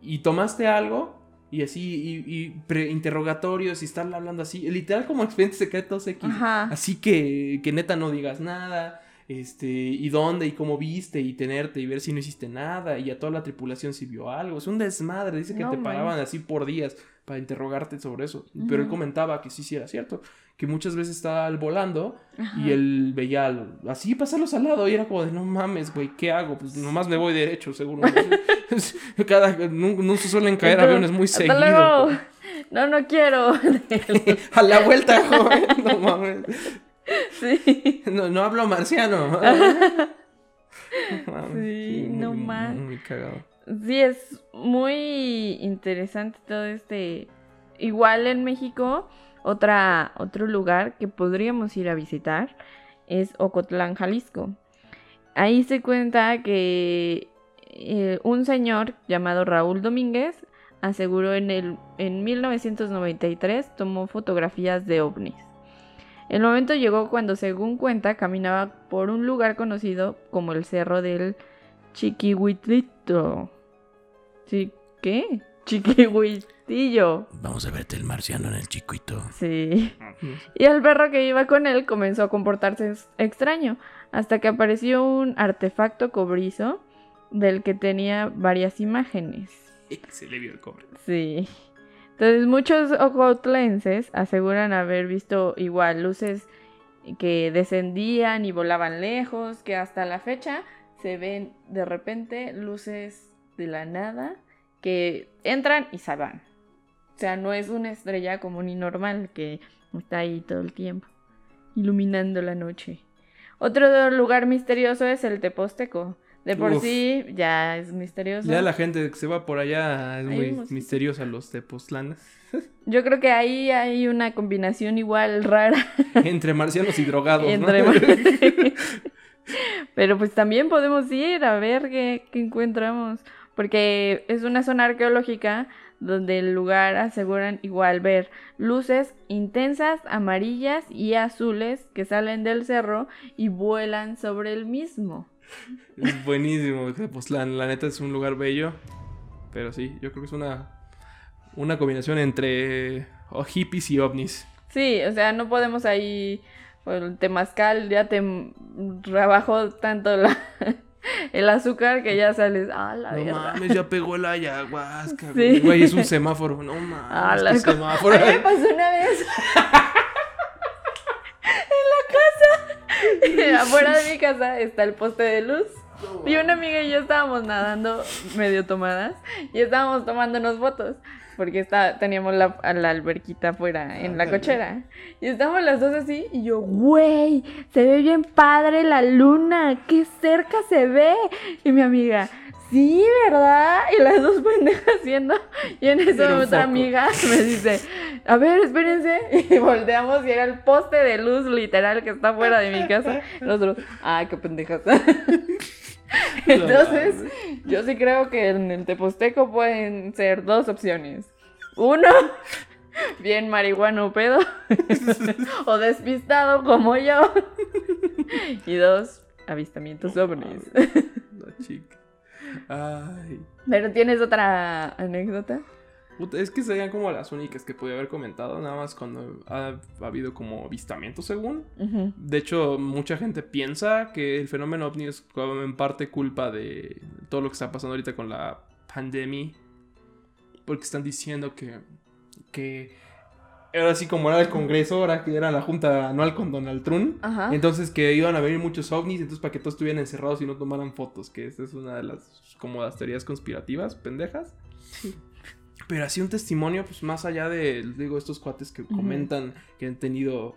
¿Y tomaste algo? Y así, y, y pre- interrogatorios y estarle hablando así. Literal como expediente secreto X. Ajá. Así que, que neta no digas nada. Este, y dónde y cómo viste y tenerte y ver si no hiciste nada. Y a toda la tripulación si vio algo. Es un desmadre. Dice que No te paraban así por días para interrogarte sobre eso. Pero él comentaba que sí, sí era cierto. Que muchas veces estaba volando Ajá. y él veía al- así pasarlos al lado y era como de no mames, güey, ¿qué hago? Pues nomás me voy derecho, seguro. Cada, no, no se suelen caer Entonces, aviones muy "Hasta seguido. luego". pues. No, no quiero. A la vuelta, joven. No mames. sí. No, no hablo marciano. Mames, Sí, no muy- más. Muy cagado. Sí, es muy interesante todo este. Igual en México, otra, otro lugar que podríamos ir a visitar es Ocotlán, Jalisco. Ahí se cuenta que eh, un señor llamado Raúl Domínguez aseguró en, el, en 1993 tomó fotografías de ovnis. El momento llegó cuando, según cuenta, caminaba por un lugar conocido como el Cerro del ¿Sí? ¿Qué? Chiquihuitlito. castillo. Vamos a verte el marciano en el chiquito. Sí. Y el perro que iba con él comenzó a comportarse extraño, hasta que apareció un artefacto cobrizo del que tenía varias imágenes. Se le vio el cobre. Sí. Entonces muchos ojotlenses aseguran haber visto igual luces que descendían y volaban lejos, que hasta la fecha se ven de repente luces de la nada que entran y se van. O sea, no es una estrella común y normal que está ahí todo el tiempo, iluminando la noche. Otro lugar misterioso es el Teposteco. De por sí ya es misterioso. Ya la gente que se va por allá es muy misteriosa, los Tepoztlanes. Yo creo que ahí hay una combinación igual rara. Entre marcianos y drogados, Entre Pero pues también podemos ir a ver qué, qué encontramos. Porque es una zona arqueológica donde el lugar aseguran igual ver luces intensas, amarillas y azules que salen del cerro y vuelan sobre el mismo. Es buenísimo, pues la, la neta es un lugar bello, pero sí, yo creo que es una, una combinación entre oh, hippies y ovnis. Sí, o sea, no podemos ahí, el temazcal ya te rebajó tanto la, el azúcar que ya sales. Ah, la No mames, ya pegó el ayahuasca. Sí. Güey, es un semáforo. No mames. Ah, la semáforo. Me pasó una vez. en la casa. Afuera de mi casa está el poste de luz. Y una amiga y yo estábamos nadando medio tomadas y estábamos tomándonos fotos porque está, teníamos la, la alberquita afuera en la cochera. Y estábamos las dos así y yo, güey, se ve bien padre la luna, qué cerca se ve. Y mi amiga, sí, ¿verdad? Y las dos pendejas haciendo. Y en eso otra amiga me dice, a ver, espérense. Y volteamos y era el poste de luz literal que está fuera de mi casa. Nosotros, ay, qué pendejas. Entonces, yo sí creo que en el Teposteco pueden ser dos opciones. Uno, bien marihuano pedo. o despistado como yo. y dos, avistamientos ovnis. chica. Ay. ¿Pero tienes otra anécdota? Es que serían como las únicas que pude haber comentado, nada más cuando ha, habido como avistamientos según. De hecho, mucha gente piensa que el fenómeno ovni es en parte culpa de todo lo que está pasando ahorita con la pandemia. Porque están diciendo que, que ahora sí como era el Congreso, ahora que era la junta anual con Donald Trump, entonces que iban a venir muchos ovnis, entonces para que todos estuvieran encerrados y no tomaran fotos, que esta es una de las como las teorías conspirativas, pendejas. Sí. Pero así un testimonio, pues más allá de, digo, estos cuates que comentan que han tenido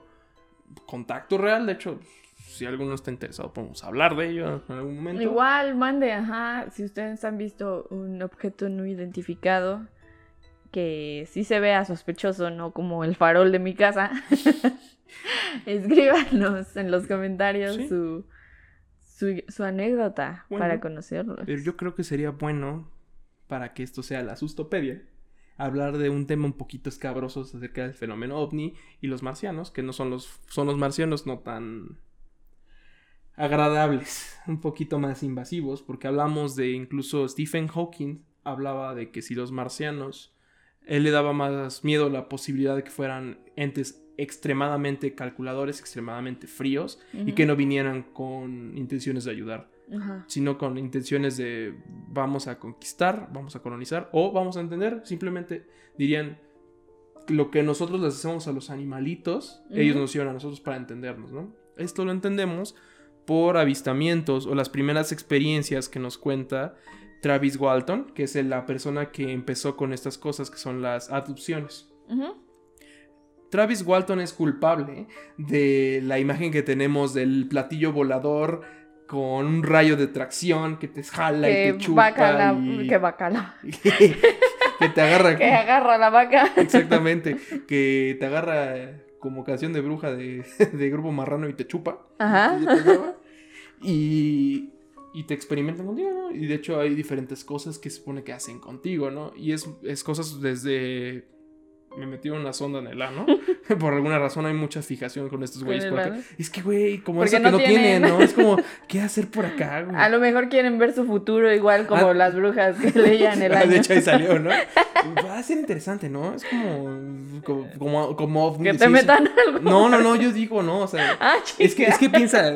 contacto real, de hecho, si alguno está interesado, podemos hablar de ello en algún momento. Igual, mande, ajá, si ustedes han visto un objeto no identificado que sí se vea sospechoso, no como el farol de mi casa, escríbanos en los comentarios su, su, anécdota para conocerlo. Pero yo creo que sería bueno para que esto sea la sustopedia hablar de un tema un poquito escabroso acerca del fenómeno ovni y los marcianos, que no son los, son los marcianos no tan agradables, un poquito más invasivos, porque hablamos de incluso Stephen Hawking hablaba de que si los marcianos, él le daba más miedo la posibilidad de que fueran entes extremadamente calculadores, extremadamente fríos y que no vinieran con intenciones de ayudar sino con intenciones de vamos a conquistar, vamos a colonizar o vamos a entender, simplemente dirían lo que nosotros les hacemos a los animalitos, ellos nos sirven a nosotros para entendernos, ¿no? Esto lo entendemos por avistamientos o las primeras experiencias que nos cuenta Travis Walton, que es la persona que empezó con estas cosas que son las adopciones. Travis Walton es culpable de la imagen que tenemos del platillo volador con un rayo de tracción que te jala y te chupa. Que bacala. que te agarra. que agarra la vaca. Exactamente. Que te agarra como canción de bruja de, grupo marrano y te chupa. Ajá. Y, y, te experimentan contigo, ¿no? Y de hecho hay diferentes cosas que se supone que hacen contigo, ¿no? Y es, es cosas desde me metieron una sonda en el ano. Por alguna razón hay mucha fijación con estos güeyes. Porque es que, güey, como eso que no no tienen, tienen. ¿no? Es como, ¿qué hacer por acá, güey? A lo mejor quieren ver su futuro igual como Ah. las brujas que leían el año. De hecho, ahí salió, ¿no? Va a ser interesante, ¿no? Es como. Como. Como. como Que te metan algo. No, no, no, yo digo, no. O sea. Ah, Es que, es que piensa.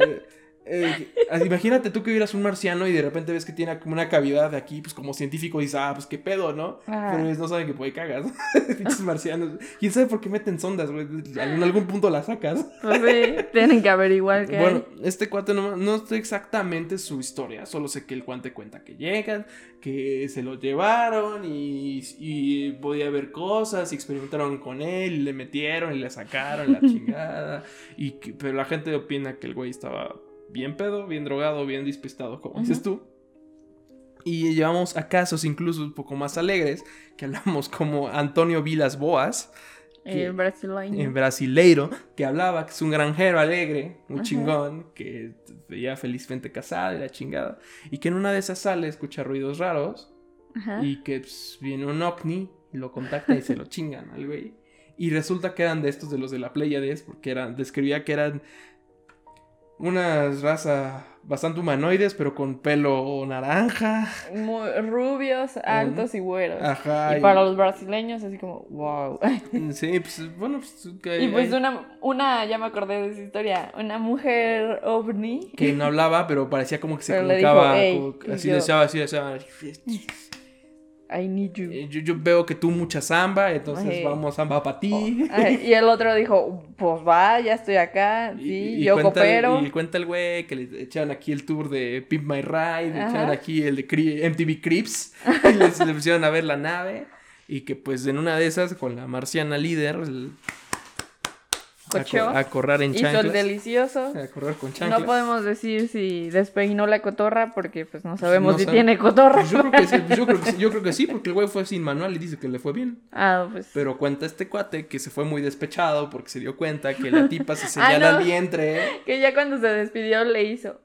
Eh, imagínate tú que vieras un marciano y de repente ves que tiene como una cavidad de aquí, pues como científico dices, ah, pues qué pedo, ¿no? Ajá. Pero no saben que puede cagas. Pinches marcianos. ¿Quién sabe por qué meten sondas, güey? En algún punto las sacas. Pues sí, tienen que averiguar qué Bueno, este cuate no, no sé exactamente su historia, solo sé que el cuate cuenta que llegan, que se lo llevaron y, y podía ver cosas y experimentaron con él y le metieron y le sacaron la chingada. Y que- pero la gente opina que el güey estaba bien pedo, bien drogado, bien despistado, como dices tú. Y llevamos a casos incluso un poco más alegres, que hablamos como Antonio Vilas Boas, hay. que- brasileño. brasileiro que hablaba que es un granjero alegre, un Ajá. chingón, que veía felizmente casado y la chingada, y que en una de esas sale escucha ruidos raros Ajá. y que pues, viene un ovni lo contacta y se lo chingan al güey. Y resulta que eran de estos de los de la Pleiades, porque eran, describía que eran una raza bastante humanoides, pero con pelo naranja. Muy rubios, altos y güeros. Ajá. y para los brasileños, así como, wow. Sí, pues bueno, pues, que- Y pues una, una, ya me acordé de esa historia, una mujer ovni. que no hablaba, pero parecía como que se y así decía, así decía, I need you. eh, yo, yo veo que tú mucha samba, entonces vamos samba para ti. Ah, Y el otro dijo, pues va, ya estoy acá, Y- sí, y yo cuenta, coopero. Y cuenta el güey que le echaron aquí el tour de Pimp My Ride, le Ajá. echaron aquí el de Cri- MTV Crips, y les, le pusieron a ver la nave, y que pues en una de esas, con la marciana líder, el- a, correr en Hizo el chanclas. delicioso. A correr con chanclas. No podemos decir si despeinó la cotorra porque pues no sabemos No si sabe- tiene cotorra. Pues yo, creo que sí, yo, creo que sí, yo creo que sí, porque el güey fue sin manual y dice que le fue bien. Ah, pues. Pero cuenta este cuate que se fue muy despechado porque se dio cuenta que la tipa se señala no. el vientre. Que ya cuando se despidió le hizo.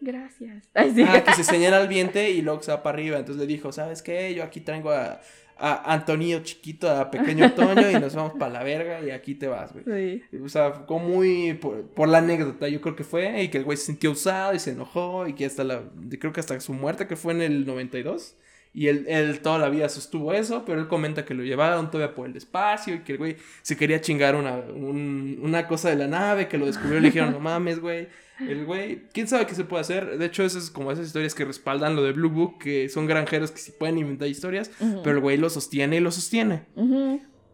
Gracias. Ay, sí. Ah, que se señala el vientre y luego se va para arriba. Entonces le dijo, ¿sabes qué? Yo aquí traigo a, a Antonio chiquito, a pequeño Toño y nos vamos para la verga y aquí te vas, güey. Sí. O sea, fue como muy por, por la anécdota, yo creo que fue, y que el güey se sintió usado y se enojó, y que hasta la, creo que hasta su muerte, que fue en el 92, y él, él toda la vida sostuvo eso, pero él comenta que lo llevaron todavía por el espacio, y que el güey se quería chingar una, un- una cosa de la nave, que lo descubrió, y le dijeron, no mames, güey, el güey, quién sabe qué se puede hacer, de hecho, esas es como esas historias que respaldan lo de Blue Book, que son granjeros que sí pueden inventar historias, pero el güey lo sostiene y lo sostiene.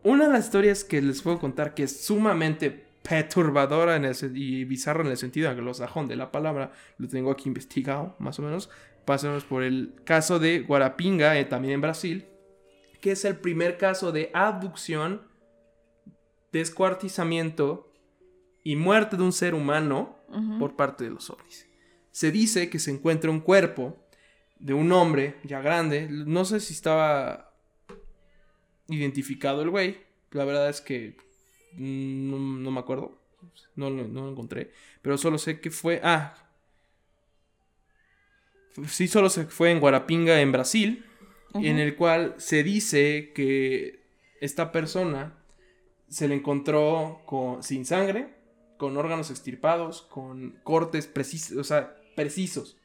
Una de las historias que les puedo contar que es sumamente perturbadora en el y bizarra en el sentido anglosajón de la palabra, lo tengo aquí investigado, más o menos. Pasamos por el caso de Guarapinga, eh, también en Brasil, que es el primer caso de abducción, descuartizamiento y muerte de un ser humano Por parte de los ovnis. Se dice que se encuentra un cuerpo de un hombre ya grande. No sé si estaba identificado el güey. La verdad es que mm, no, no me acuerdo. No, lo- no lo encontré. Pero solo sé que fue... Ah. Sí, solo se fue en Guarapinga, en Brasil. En Ujú. el cual se dice que esta persona se le encontró con, sin sangre, con órganos extirpados, con cortes precisos, o sea, precisos.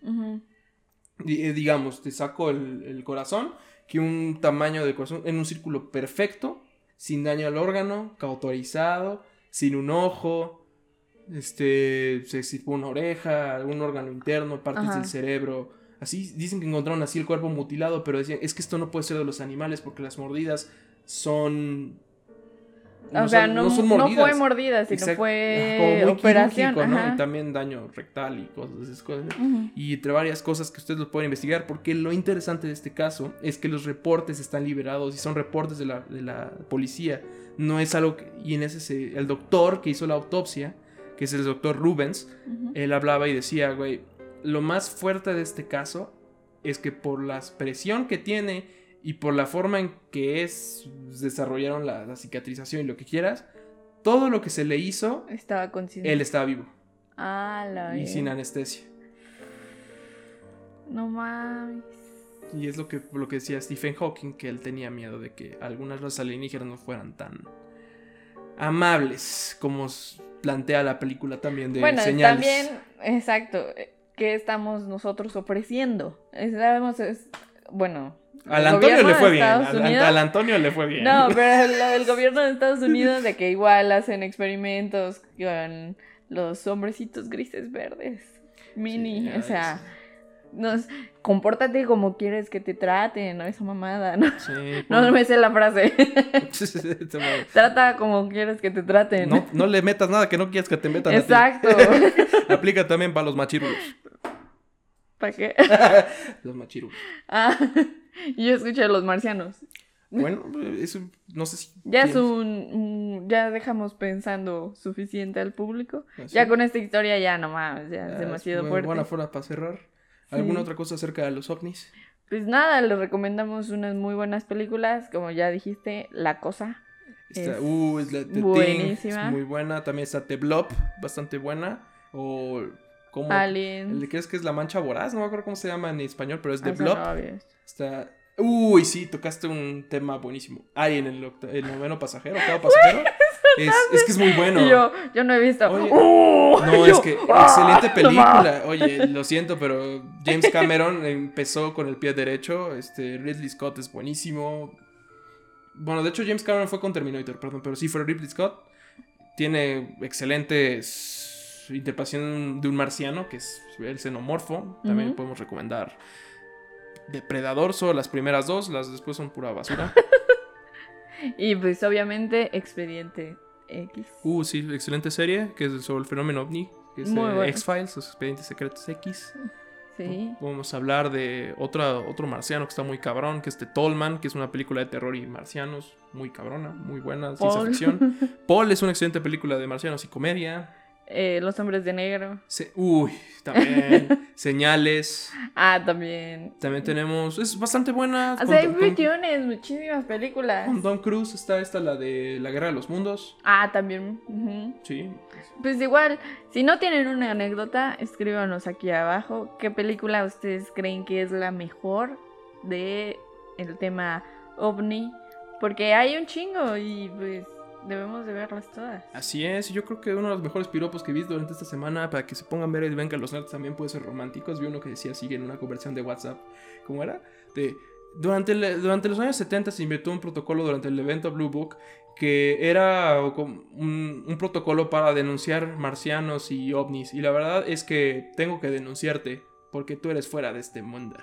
Eh, digamos, te saco el, el corazón, que un tamaño de corazón en un círculo perfecto, sin daño al órgano, cauterizado, sin un ojo, este, se extirpó una oreja, algún órgano interno, partes Ajá. del cerebro. Así dicen que encontraron así el cuerpo mutilado, pero decían, es que esto no puede ser de los animales porque las mordidas son... o sea, son- no, son no fue mordida, sino Exacto. fue Como muy operación. ¿no? Y también daño rectal y cosas, esas cosas. Y entre varias cosas que ustedes lo pueden investigar, porque lo interesante de este caso es que los reportes están liberados y son reportes de la, de la policía. No es algo que... Y en ese, se- el doctor que hizo la autopsia, que es el doctor Rubens, él hablaba y decía, güey, lo más fuerte de este caso es que por la presión que tiene y por la forma en que es, desarrollaron la, la cicatrización y lo que quieras, todo lo que se le hizo, Estaba consciente. él estaba vivo Ah, la y sin anestesia. No mames. Y es lo que, lo que decía Stephen Hawking, que él tenía miedo de que algunas razas alienígenas no fueran tan amables como plantea la película también de bueno, señales. también, exacto, eh, ¿qué estamos nosotros ofreciendo? Sabemos, es, bueno... Al el Antonio le fue bien. Al, Antonio le fue bien. No, pero del gobierno de Estados Unidos de que igual hacen experimentos con los hombrecitos grises verdes. Mini, Sí, o sea, nos, compórtate como quieres que te traten, ¿no? Esa mamada, ¿no? sí, No por- me sé la frase. Trata como quieres que te traten. no, no le metas nada que no quieras que te metan. Exacto. Aplica también para los machirulos. ¿Para qué? Los machirulos. Ah, yo escuché a los marcianos. Bueno, eso no sé si. Ya es un, un- Ya dejamos pensando suficiente al público. así. Ya con esta historia ya no mames, ya Ah, es demasiado bu- fuerte. Buena forma para cerrar. ¿Alguna Sí. otra cosa acerca de los ovnis? Pues nada, les recomendamos unas muy buenas películas, como ya dijiste, La Cosa. Está, Es uh, es la buenísima. es muy buena. También está The Blob, bastante buena. O como Alien. el crees que es la mancha voraz, no me acuerdo cómo se llama en español, pero es The Ah, Blob. novios. Está. Uy, sí, tocaste un tema buenísimo. Ay, en el, el noveno pasajero, octavo pasajero. Es, es que es muy bueno. Yo, yo no he visto. Oye, ¡Uh! No, Yo, es que ¡ah! excelente película. Oye, lo siento, pero James Cameron empezó con el pie derecho. Este Ridley Scott es buenísimo. Bueno, de hecho James Cameron fue con Terminator, perdón, pero sí fue Ridley Scott. Tiene excelentes interpretación de un marciano, que es el xenomorfo. También podemos recomendar Depredador, solo las primeras dos, las después son pura basura. Y pues obviamente Expediente X. Uh, sí, excelente serie, que es sobre el fenómeno ovni, que es eh. X-Files, los expedientes secretos X. Sí. Vamos a hablar de otra, otro marciano que está muy cabrón, que es The Tallman, que es una película de terror y marcianos, muy cabrona, muy buena, ciencia Paul. ficción. Paul es una excelente película de marcianos y comedia. Eh, Los Hombres de Negro. Se- uy, también. Señales. Ah, también. También tenemos. Es bastante buena. O sea, hay con- millones, muchísimas películas. con Tom Cruise está esta, la de La Guerra de los Mundos. Ah, también. Sí. Pues igual, si no tienen una anécdota, escríbanos aquí abajo. ¿Qué película ustedes creen que es la mejor de el tema ovni? Porque hay un chingo y pues debemos de verlas todas. Así es, yo creo que uno de los mejores piropos que vi durante esta semana para que se pongan a ver y ven que los nerds también pueden ser románticos. Vi uno que decía así en una conversión de WhatsApp. ¿Cómo era? De, durante, durante los años 70 se inventó un protocolo durante el evento Blue Book que era un, un protocolo para denunciar marcianos y ovnis. Y la verdad es que tengo que denunciarte porque tú eres fuera de este mundo.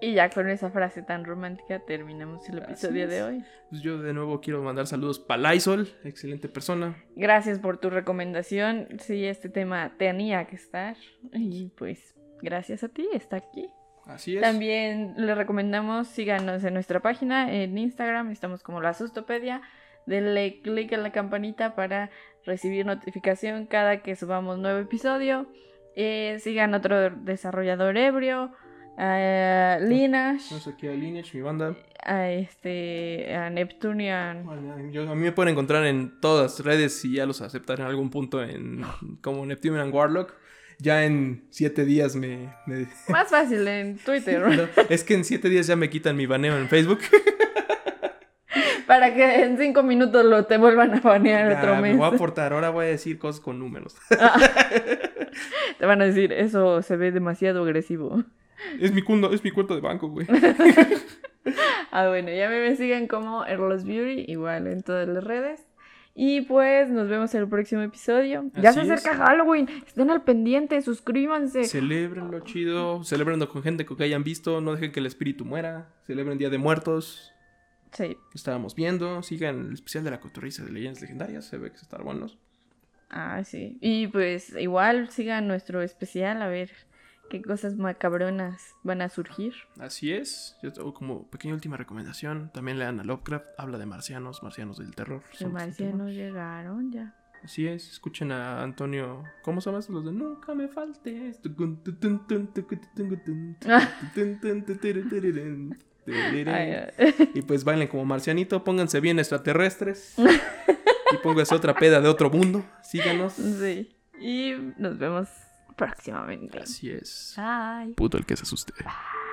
Y ya con esa frase tan romántica terminamos el episodio de hoy. Pues yo de nuevo quiero mandar saludos para Lysol, excelente persona. Gracias por tu recomendación. Sí, este tema tenía que estar. Y pues gracias a ti, está aquí. Así es. También les recomendamos, síganos en nuestra página, en Instagram, estamos como la Sustopedia. Denle click en la campanita para recibir notificación cada que subamos nuevo episodio. Eh, sigan otro desarrollador ebrio, a Linash, Tenemos aquí a Lineage, mi banda. a, este, a Neptunian. Bueno, yo- a mí me pueden encontrar en todas las redes y ya los aceptaré en algún punto en como Neptune and Warlock. Ya en siete días me... me- Más fácil en Twitter, No, es que en siete días ya me quitan mi baneo en Facebook. para que en cinco minutos lo te vuelvan a banear Ya, otro me mes. voy a aportar, ahora voy a decir cosas con números. Te van a decir, eso se ve demasiado agresivo. Es, mi cundo, es mi cuenta de banco, güey. Ah, bueno, ya me, siguen como Erlos Beauty, igual en todas las redes. Y pues nos vemos en el próximo episodio. ya se es. acerca Halloween. Estén al pendiente, suscríbanse. Celebrenlo chido, celebrenlo con gente que hayan visto, no dejen que el espíritu muera, celebren Día de Muertos, Sí. estábamos viendo, sigan el especial de la cotorriza de leyendas legendarias, se ve que están buenos. Ah, sí. Y pues igual sigan nuestro especial a ver qué cosas macabronas van a surgir. Así es. Yo tengo como pequeña última recomendación. También lean a Lovecraft. Habla de marcianos, marcianos del terror. Los marcianos llegaron ya. Así es. Escuchen a Antonio. ¿Cómo se estos? Los de Nunca me faltes. Y pues bailen como marcianito. Pónganse bien extraterrestres. Y pónganse otra peda de otro mundo. Síganos. Sí. Y nos vemos próximamente. Así es. Bye. Puto el que se asuste. Bye.